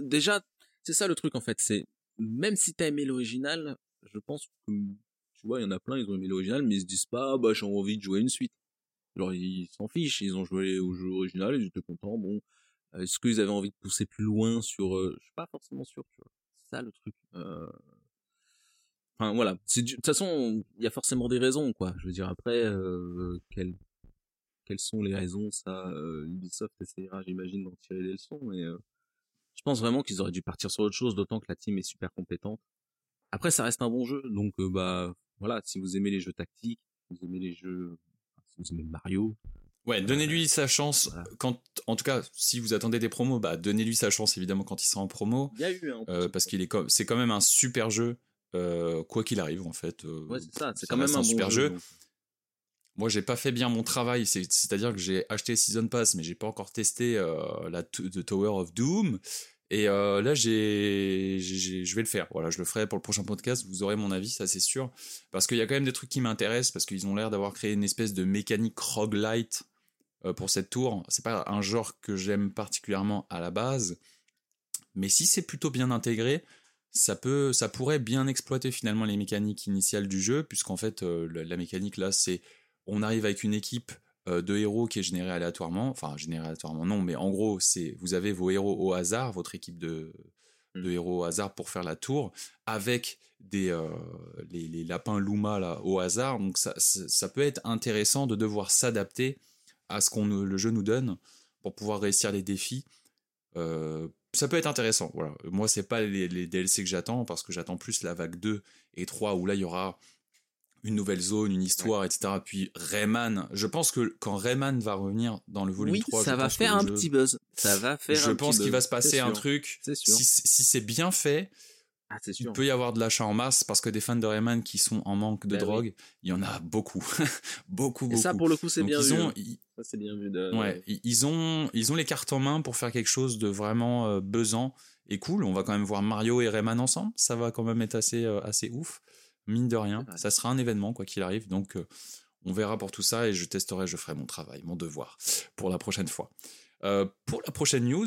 déjà, c'est ça le truc en fait. C'est même si t'as aimé l'original, je pense que tu vois, il y en a plein, ils ont aimé l'original, mais ils se disent pas, ah, bah j'ai envie de jouer une suite. Alors ils s'en fichent, ils ont joué au jeu original, ils étaient contents. Bon, est-ce qu'ils avaient envie de pousser plus loin sur, euh, je suis pas forcément sûr, tu vois. C'est ça le truc. Euh... Enfin voilà, c'est du- de toute façon, il y a forcément des raisons, quoi. Je veux dire après, euh, quelles quelles sont les raisons Ça, euh, Ubisoft essaiera, j'imagine, d'en tirer des leçons. Mais euh, je pense vraiment qu'ils auraient dû partir sur autre chose, d'autant que la team est super compétente. Après, ça reste un bon jeu, donc euh, bah voilà, si vous aimez les jeux tactiques, si vous aimez les jeux, si vous aimez Mario, Ouais, donnez-lui sa chance. Voilà. Quand, en tout cas, si vous attendez des promos, bah donnez-lui sa chance évidemment quand il sera en promo, il y a eu un. euh, parce qu'il est, comme- c'est quand même un super jeu, euh, quoi qu'il arrive en fait. euh, ouais, c'est ça, c'est quand même un, un bon super jeu. Moi, j'ai pas fait bien mon travail, c'est- c'est-à-dire que j'ai acheté Season Pass, mais j'ai pas encore testé euh, la The Tower of Doom. Et euh, là, j'ai, je vais le faire. Voilà, je le ferai pour le prochain podcast. Vous aurez mon avis, ça c'est sûr, parce qu'il y a quand même des trucs qui m'intéressent, parce qu'ils ont l'air d'avoir créé une espèce de mécanique roguelite euh, pour cette tour. C'est pas un genre que j'aime particulièrement à la base, Mais si c'est plutôt bien intégré, ça peut, ça pourrait bien exploiter finalement les mécaniques initiales du jeu, puisqu'en fait la mécanique là, c'est on arrive avec une équipe euh, de héros qui est générée aléatoirement, enfin générée aléatoirement non, mais en gros c'est vous avez vos héros au hasard, votre équipe de, de héros au hasard pour faire la tour, avec des euh, les, les lapins Luma là au hasard, donc ça, ça, ça peut être intéressant de devoir s'adapter à ce qu'on le jeu nous donne pour pouvoir réussir les défis. Euh, ça peut être intéressant. Voilà. Moi, c'est pas les, les DLC que j'attends parce que j'attends plus la vague 2 et 3 où là il y aura une nouvelle zone, une histoire, etc. Puis Rayman, je pense que quand Rayman va revenir dans le volume Oui, 3, ça je va pense faire un jeu- petit buzz. Ça va faire Je un pense qu'il va se passer un truc. Sûr. Si, si c'est bien fait, Ah, il sûr. peut y avoir de l'achat en masse parce que des fans de Rayman qui sont en manque de Bah oui. drogue, il y en a beaucoup. beaucoup, Et beaucoup. ça, pour le coup, c'est bien ils vu. ont, ils- Ça, c'est bien vu. De... Ouais, ils ont, ils ont les cartes en main pour faire quelque chose de vraiment euh, buzzant et cool. On va quand même voir Mario et Rayman ensemble. Ça va quand même être assez, euh, assez ouf. Mine de rien, ça sera un événement quoi qu'il arrive. Donc, euh, on verra pour tout ça et je testerai, je ferai mon travail, mon devoir pour la prochaine fois. Euh, pour la prochaine news,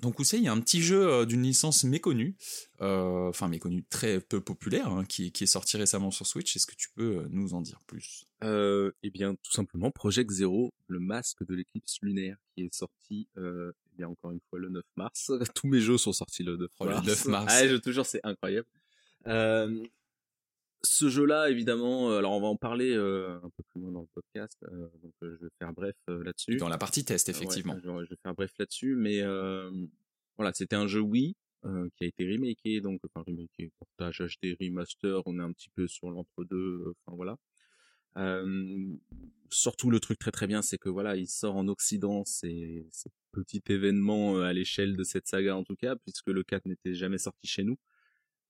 donc vous savez, il y a un petit jeu euh, d'une licence méconnue, euh, enfin méconnue, très peu populaire, hein, qui, qui est sorti récemment sur Switch. Est-ce que tu peux nous en dire plus? Euh, eh bien, tout simplement, Project Zero, le masque de l'éclipse lunaire, qui est sorti, euh, eh bien, encore une fois, le 9 mars. Tous mes jeux sont sortis le 9 Oh, le mars. 9 mars. Ah, je te jure, c'est incroyable. Euh, ce jeu-là, évidemment, euh, alors on va en parler euh, un peu plus loin dans le podcast, euh, donc euh, je vais faire bref euh, là-dessus. Dans la partie test, effectivement. Ouais, je, je vais faire bref là-dessus, mais euh, voilà, c'était un jeu Wii euh, qui a été remaké, donc enfin remaké, portage HD, remaster, on est un petit peu sur l'entre-deux, enfin voilà. Euh, surtout le truc très très bien, c'est que voilà, il sort en Occident, c'est petit événement euh, à l'échelle de cette saga en tout cas, puisque le 4 n'était jamais sorti chez nous.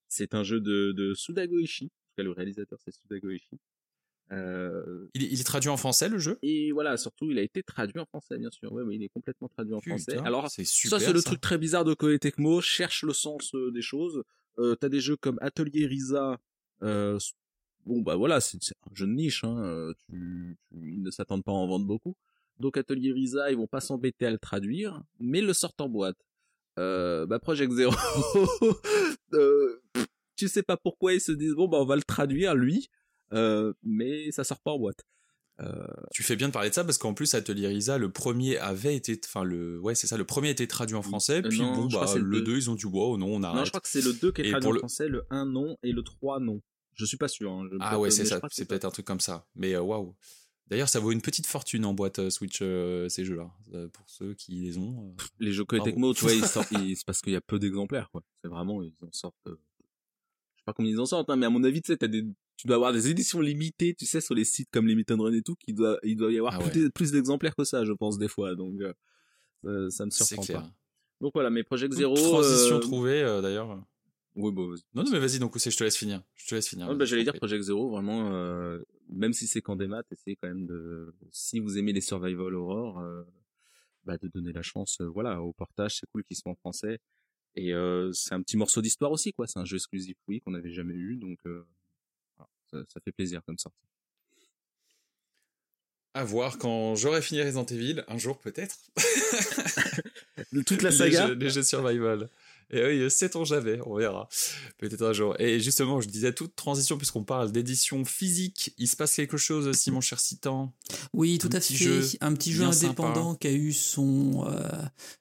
C'est un jeu de, de Sudago Ishii, cas le réalisateur c'est Sudago Ishii. Euh, Il, est- il est traduit en français, le jeu? Et voilà, surtout, il a été traduit en français, bien sûr. Ouais, oui, il est complètement traduit en français. Alors, c'est super. ça, c'est le truc très bizarre de Koei Tecmo. Cherche le sens euh, des choses. Euh, T'as des jeux comme Atelier Risa. Bon, bah voilà, c'est c'est un jeu de niche. Hein. Tu, tu- ils ne s'attendent pas à en vendre beaucoup. Donc, Atelier Risa, ils vont pas s'embêter à le traduire, mais le sortent en boîte. Bah, Project Zero. euh, pff, tu sais pas pourquoi ils se disent, bon, bah, on va le traduire, lui. Euh, mais ça sort pas en boîte. Euh, Tu fais bien de parler de ça parce qu'en plus Atelier Risa, le premier avait été, enfin le, ouais c'est ça, le premier était traduit en français, Euh, puis non, bon bah le le 2 ils ont dit wow non on arrête. Non, je crois que c'est le 2 qui est Et traduit en le- français, le 1 non et le 3 non. Je suis pas sûr. hein, je- ah ouais c'est ça, c'est peut-être un truc comme ça. Mais waouh. D'ailleurs ça vaut une petite fortune en boîte euh, Switch euh, ces jeux-là euh, pour ceux qui les ont. euh. Les jeux Koei. Tecmo, tu vois, ils sortent, ils- c'est parce qu'il y a peu d'exemplaires, quoi. C'est vraiment, ils en sortent. Pas combien ils en sortent, hein, mais à mon avis, tu sais, t'as des, tu dois avoir des éditions limitées, tu sais, sur les sites comme Limited Run et tout, qui doit, il doit y avoir Ah plus, plus d'exemplaires que ça, je pense, des fois. Donc, euh, ça me surprend clair. pas. Donc voilà, mais Project Zero. Transition euh, trouvée euh, d'ailleurs. Oui, vas-y. Non non mais vas-y donc je te laisse finir. Je te laisse finir. Ouais, bah, j'allais dire. Project Zero, vraiment, euh, même si c'est qu'en démat, essayez quand même de, si vous aimez les survival horror, euh, bah, de donner la chance, euh, voilà, au portage, c'est cool qu'ils soient en français. Et euh, c'est un petit morceau d'histoire aussi, quoi. C'est un jeu exclusif, oui, qu'on n'avait jamais eu, donc euh, voilà, ça, ça fait plaisir comme ça. À voir quand j'aurai fini Resident Evil un jour peut-être. Toute la Les saga. jeux- Les jeux, survival. Et oui, sait-on jamais, on verra. Peut-être un jour. Et justement, je disais toute transition, puisqu'on parle d'édition physique. Il se passe quelque chose aussi, mon cher Citan. Oui, tout Un à fait. jeu un petit jeu indépendant qui a eu son, euh,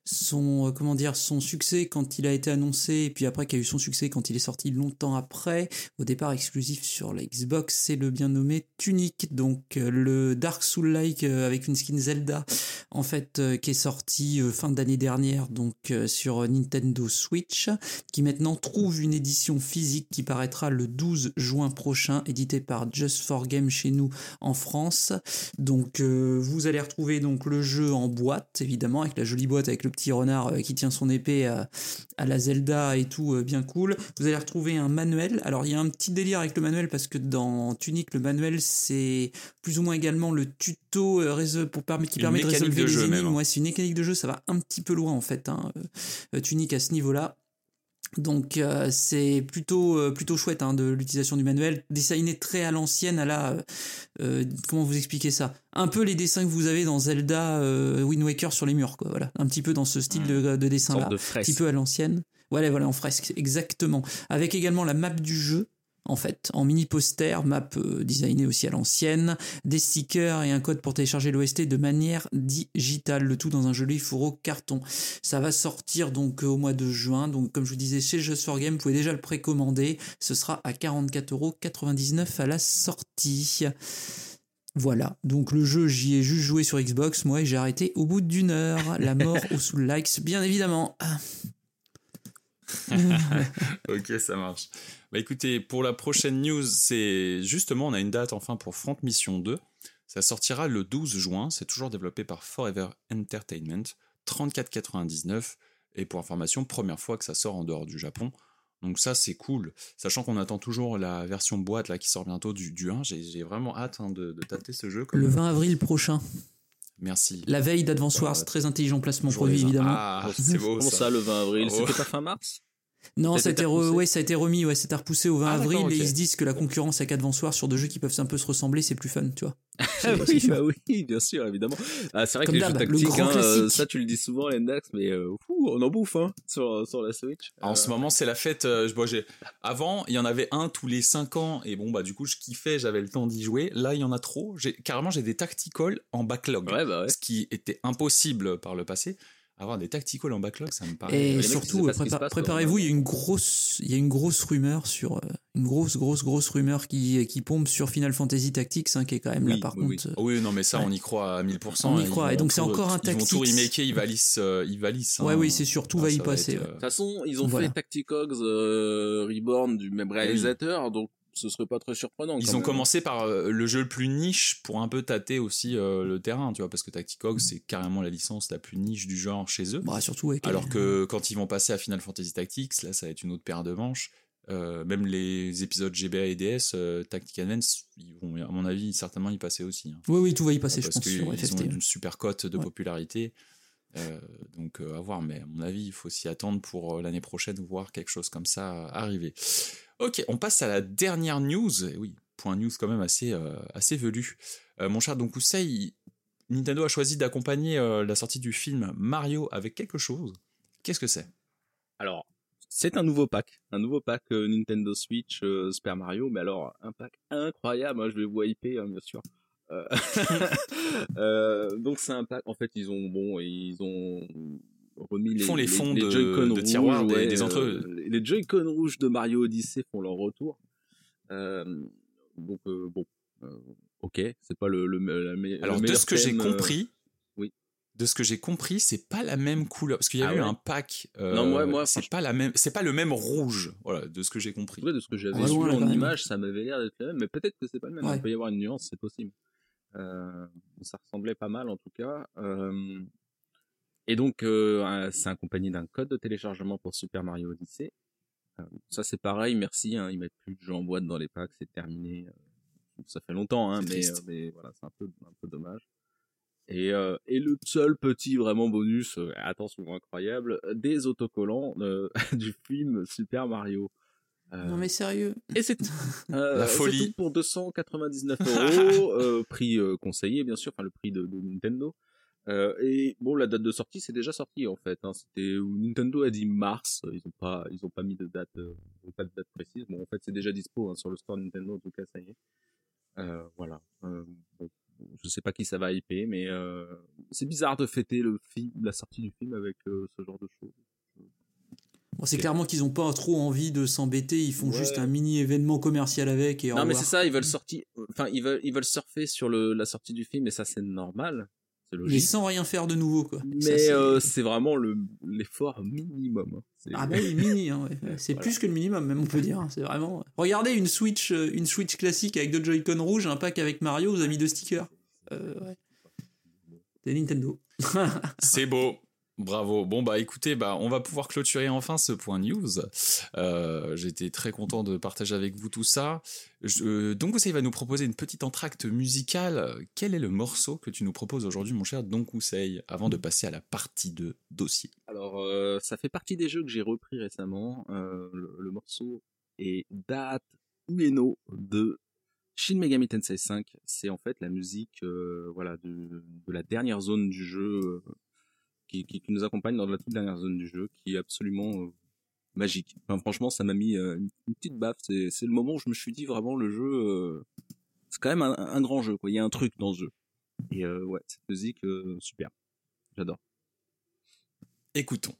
son, euh, comment dire, son succès quand il a été annoncé, et puis après qui a eu son succès quand il est sorti longtemps après. Au départ exclusif sur la Xbox, c'est le bien nommé Tunic, donc euh, le Dark Soul-like avec une skin Zelda, en fait, qui est sorti fin d'année dernière, donc sur Nintendo Switch, qui maintenant trouve une édition physique qui paraîtra le 12 juin prochain, édité par Just for Game chez nous en France. Donc euh, vous allez retrouver donc le jeu en boîte évidemment avec la jolie boîte avec le petit renard euh, qui tient son épée à, à la Zelda et tout euh, bien cool. Vous allez retrouver un manuel. Alors il y a un petit délire avec le manuel parce que dans Tunic le manuel c'est plus ou moins également le tuto pour qui permet de de les jeu, énigmes. hein. Ouais, c'est une mécanique de jeu, ça va un petit peu loin en fait. Hein, Tunic à ce niveau-là. Donc euh, c'est plutôt euh, plutôt chouette hein, de l'utilisation du manuel, designé très à l'ancienne, à la euh, euh, comment vous expliquer ça? Un peu les dessins que vous avez dans Zelda euh, Wind Waker sur les murs, quoi. Voilà, un petit peu dans ce style de, de dessin là, de un petit peu à l'ancienne. Voilà, voilà, en fresque, exactement. Avec également la map du jeu. En fait, en mini poster, map euh, designée aussi à l'ancienne, des stickers et un code pour télécharger l'OST de manière digitale, le tout dans un joli fourreau carton. Ça va sortir donc euh, au mois de juin. Donc, comme je vous disais, chez Just for Game, vous pouvez déjà le précommander. Ce sera à 44,99€ à la sortie. Voilà. Donc, le jeu, j'y ai juste joué sur Xbox, moi, et j'ai arrêté au bout d'une heure. La mort au sous likes, bien évidemment. Ok, ça marche. Bah écoutez, pour la prochaine news, c'est justement, on a une date enfin pour Front Mission 2. Ça sortira le 12 juin. C'est toujours développé par Forever Entertainment. 34,99. Et pour information, première fois que ça sort en dehors du Japon. Donc ça, c'est cool. Sachant qu'on attend toujours la version boîte là qui sort bientôt du, du 1. J'ai vraiment hâte hein, de, de tâter ce jeu. comme- Le 20 avril prochain, Merci. la veille d'Advance Wars, Ouais. très intelligent placement produit, an- évidemment. Ah, c'est beau Comment ça, le 20 avril? Oh. C'était pas fin mars? Non, Ça a été été re- repoussé ouais, ça a été remis, ouais, c'était repoussé au 20 Ah, avril et ils se disent que la concurrence avec Advance Wars sur deux jeux qui peuvent un peu se ressembler, c'est plus fun, tu vois. Ah oui, bah oui, bien sûr, évidemment. Ah, c'est vrai Comme que les jeux le tactiques, hein, euh, classique. ça tu le dis souvent, Lendax, mais euh, fou, on en bouffe hein, sur, sur la Switch. En Euh, ce moment, c'est la fête. euh, bon, Avant, il y en avait un tous les 5 ans, et bon, bah, du coup, je kiffais, j'avais le temps d'y jouer. Là, il y en a trop. J'ai Carrément, j'ai des tacticals en backlog. Ouais, bah ouais. Ce qui était impossible par le passé. Avoir des tacticals en backlog, ça me paraît. Et surtout, prépa- préparez-vous, il y a une grosse, il y a une grosse rumeur sur, euh, une grosse, grosse, grosse rumeur qui, qui pompe sur Final Fantasy Tactics, hein, qui est quand même Oui, là par oui, contre. Oh oui, non, mais ça, Ouais. on y croit à 1000%. On y Ils croit, et donc c'est encore un Ils vont tout Tactics. remaker, ils valissent. euh, ils valissent Ouais, hein. oui, c'est sûr, tout Ah, va y passer. euh, De toute façon, ils ont Voilà. fait Tacticogs euh, Reborn du même oui. réalisateur, donc ce serait pas très surprenant. Ils ont même. commencé par euh, le jeu le plus niche pour un peu tâter aussi euh, le terrain, tu vois, parce que Tacticog, c'est carrément la licence la plus niche du genre chez eux. Bah, surtout, ouais, Alors que quand ils vont passer à Final Fantasy Tactics, là, ça va être une autre paire de manches. Euh, même les épisodes GBA et DS, euh, Tactic Advance, ils vont, à mon avis, certainement y passer aussi. hein. Oui, oui, tout va y passer, je parce pense, qu'ils sur ont une super cote de Ouais. popularité. Euh, donc euh, à voir, mais à mon avis, il faut s'y attendre pour euh, l'année prochaine voir quelque chose comme ça arriver. Ok, on passe à la dernière news. Oui, point news quand même assez, euh, assez velu. Euh, mon cher Don Kusei, Nintendo a choisi d'accompagner euh, la sortie du film Mario avec quelque chose. Qu'est-ce que c'est? Alors, c'est un nouveau pack, un nouveau pack Nintendo Switch Super Mario, mais alors un pack incroyable, hein, je vais vous hyper, hein, bien sûr. Donc c'est un pack, en fait ils ont bon, ils ont remis les, font les fonds de- Joy-Con de tiroirs rouges, des- ouais, des euh, entre- les les Joy-Con rouges de Mario Odyssey font leur retour. Euh, donc euh, bon, euh, ok, c'est pas le, le, la me- le Alors de ce que j'ai euh, compris, oui. de ce que j'ai compris, c'est pas la même couleur parce qu'il y a Ah eu ouais un pack. euh, Non, moi- moi, c'est pas la même, c'est pas le même rouge. Voilà, de ce que j'ai compris. Ouais, de ce que j'avais Ah, vu en même. image, ça m'avait l'air d'être le même, mais peut-être que c'est pas le même. Ouais. Il peut y avoir une nuance, c'est possible. Euh, ça ressemblait pas mal en tout cas. Euh, et donc, euh, un- c'est accompagné d'un code de téléchargement pour Super Mario Odyssey. Euh, ça c'est pareil, merci. Hein, ils mettent plus de jeux en boîte dans les packs, c'est terminé. Euh, Ça fait longtemps, hein, mais, euh, mais voilà, c'est un peu, un peu dommage. Et, euh, et le seul petit vraiment bonus, euh, attention incroyable, des autocollants euh, du film Super Mario. Euh, Non, mais sérieux. et c'est. Euh, La folie. tout pour 299 euros, euh, prix euh, conseillé bien sûr, enfin le prix de, de Nintendo. Euh, et bon, la date de sortie c'est déjà sorti en fait. Hein. C'était où Nintendo a dit mars. Ils ont pas, ils ont pas mis de date, euh, pas de date précise. Bon, en fait c'est déjà dispo hein, sur le store Nintendo en tout cas, ça y est. Euh, voilà. Euh, bon, je sais pas qui ça va hyper, mais euh, c'est bizarre de fêter le film, la sortie du film avec euh, ce genre de choses. Bon, c'est clairement qu'ils ont pas trop envie de s'embêter, ils font Ouais. juste un mini événement commercial avec et Non, mais c'est ça, ils veulent sortir, enfin, ils veulent, ils veulent surfer sur le, la sortie du film, et ça, c'est normal. C'est Mais sans rien faire de nouveau, quoi. Mais c'est- euh, c'est vraiment le, l'effort minimum. hein. C'est- Ah bah oui, mini, hein, ouais. c'est Voilà. plus que le minimum, même on peut dire. hein. C'est vraiment. Regardez une Switch, euh, une Switch classique avec deux Joy-Con rouges, un pack avec Mario, vous avez mis deux stickers. Euh, ouais. C'est Nintendo. C'est beau. Bravo. Bon bah écoutez, bah on va pouvoir clôturer enfin ce point news. Euh, J'étais très content de partager avec vous tout ça. Je, euh, donc Kousei va nous proposer une petite entracte musicale. Quel est le morceau que tu nous proposes aujourd'hui, mon cher Don Kousei, avant de passer à la partie 2 dossier? Alors, euh, ça fait partie des jeux que j'ai repris récemment. Le, morceau est Date Ueno de Shin Megami Tensei 5. C'est en fait la musique, voilà, de, la dernière zone du jeu qui, qui, qui nous accompagne dans la toute dernière zone du jeu, qui est absolument euh, magique. Enfin, franchement, ça m'a mis euh, une, petite baffe. C'est, c'est le moment où je me suis dit vraiment le jeu, euh, c'est quand même un, un grand jeu. Quoi. Il y a un truc dans ce jeu. Et euh, ouais, cette musique, euh, super. J'adore. Écoutons.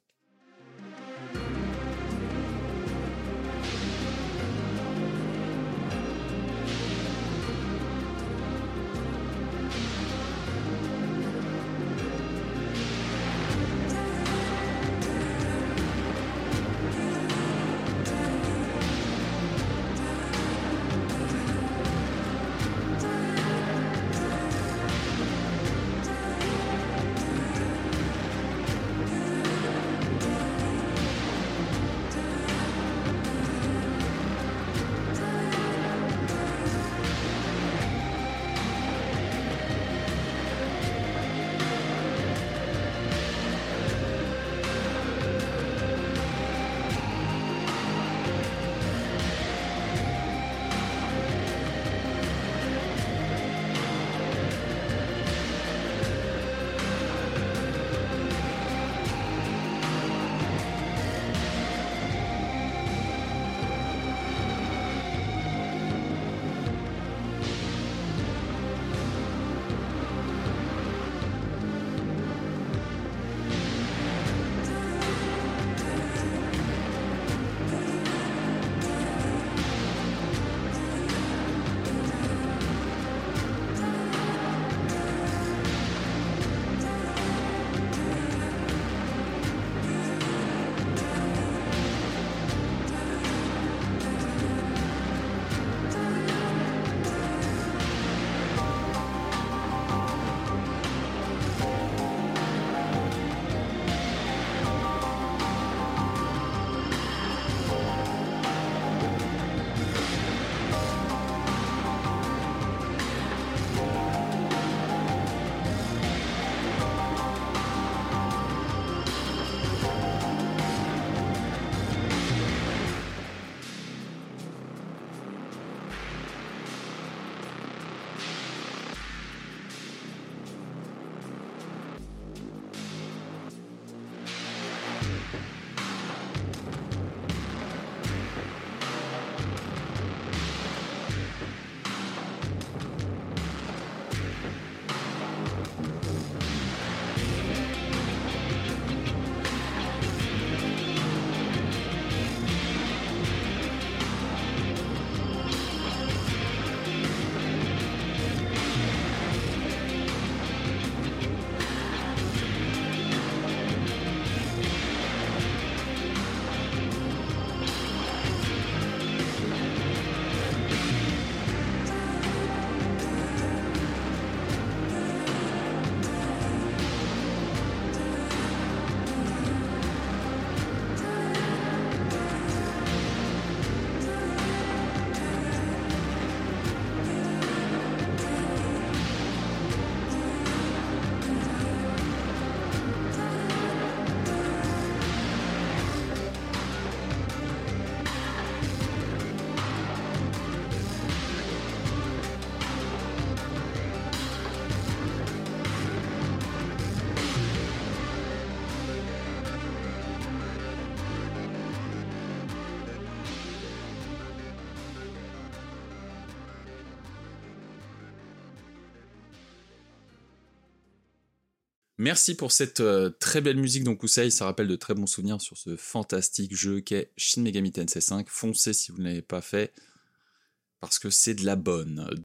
Merci pour cette euh, très belle musique donc Kusei, ça rappelle de très bons souvenirs sur ce fantastique jeu qu'est Shin Megami Tensei 5. Foncez si vous ne l'avez pas fait parce que c'est de la bonne.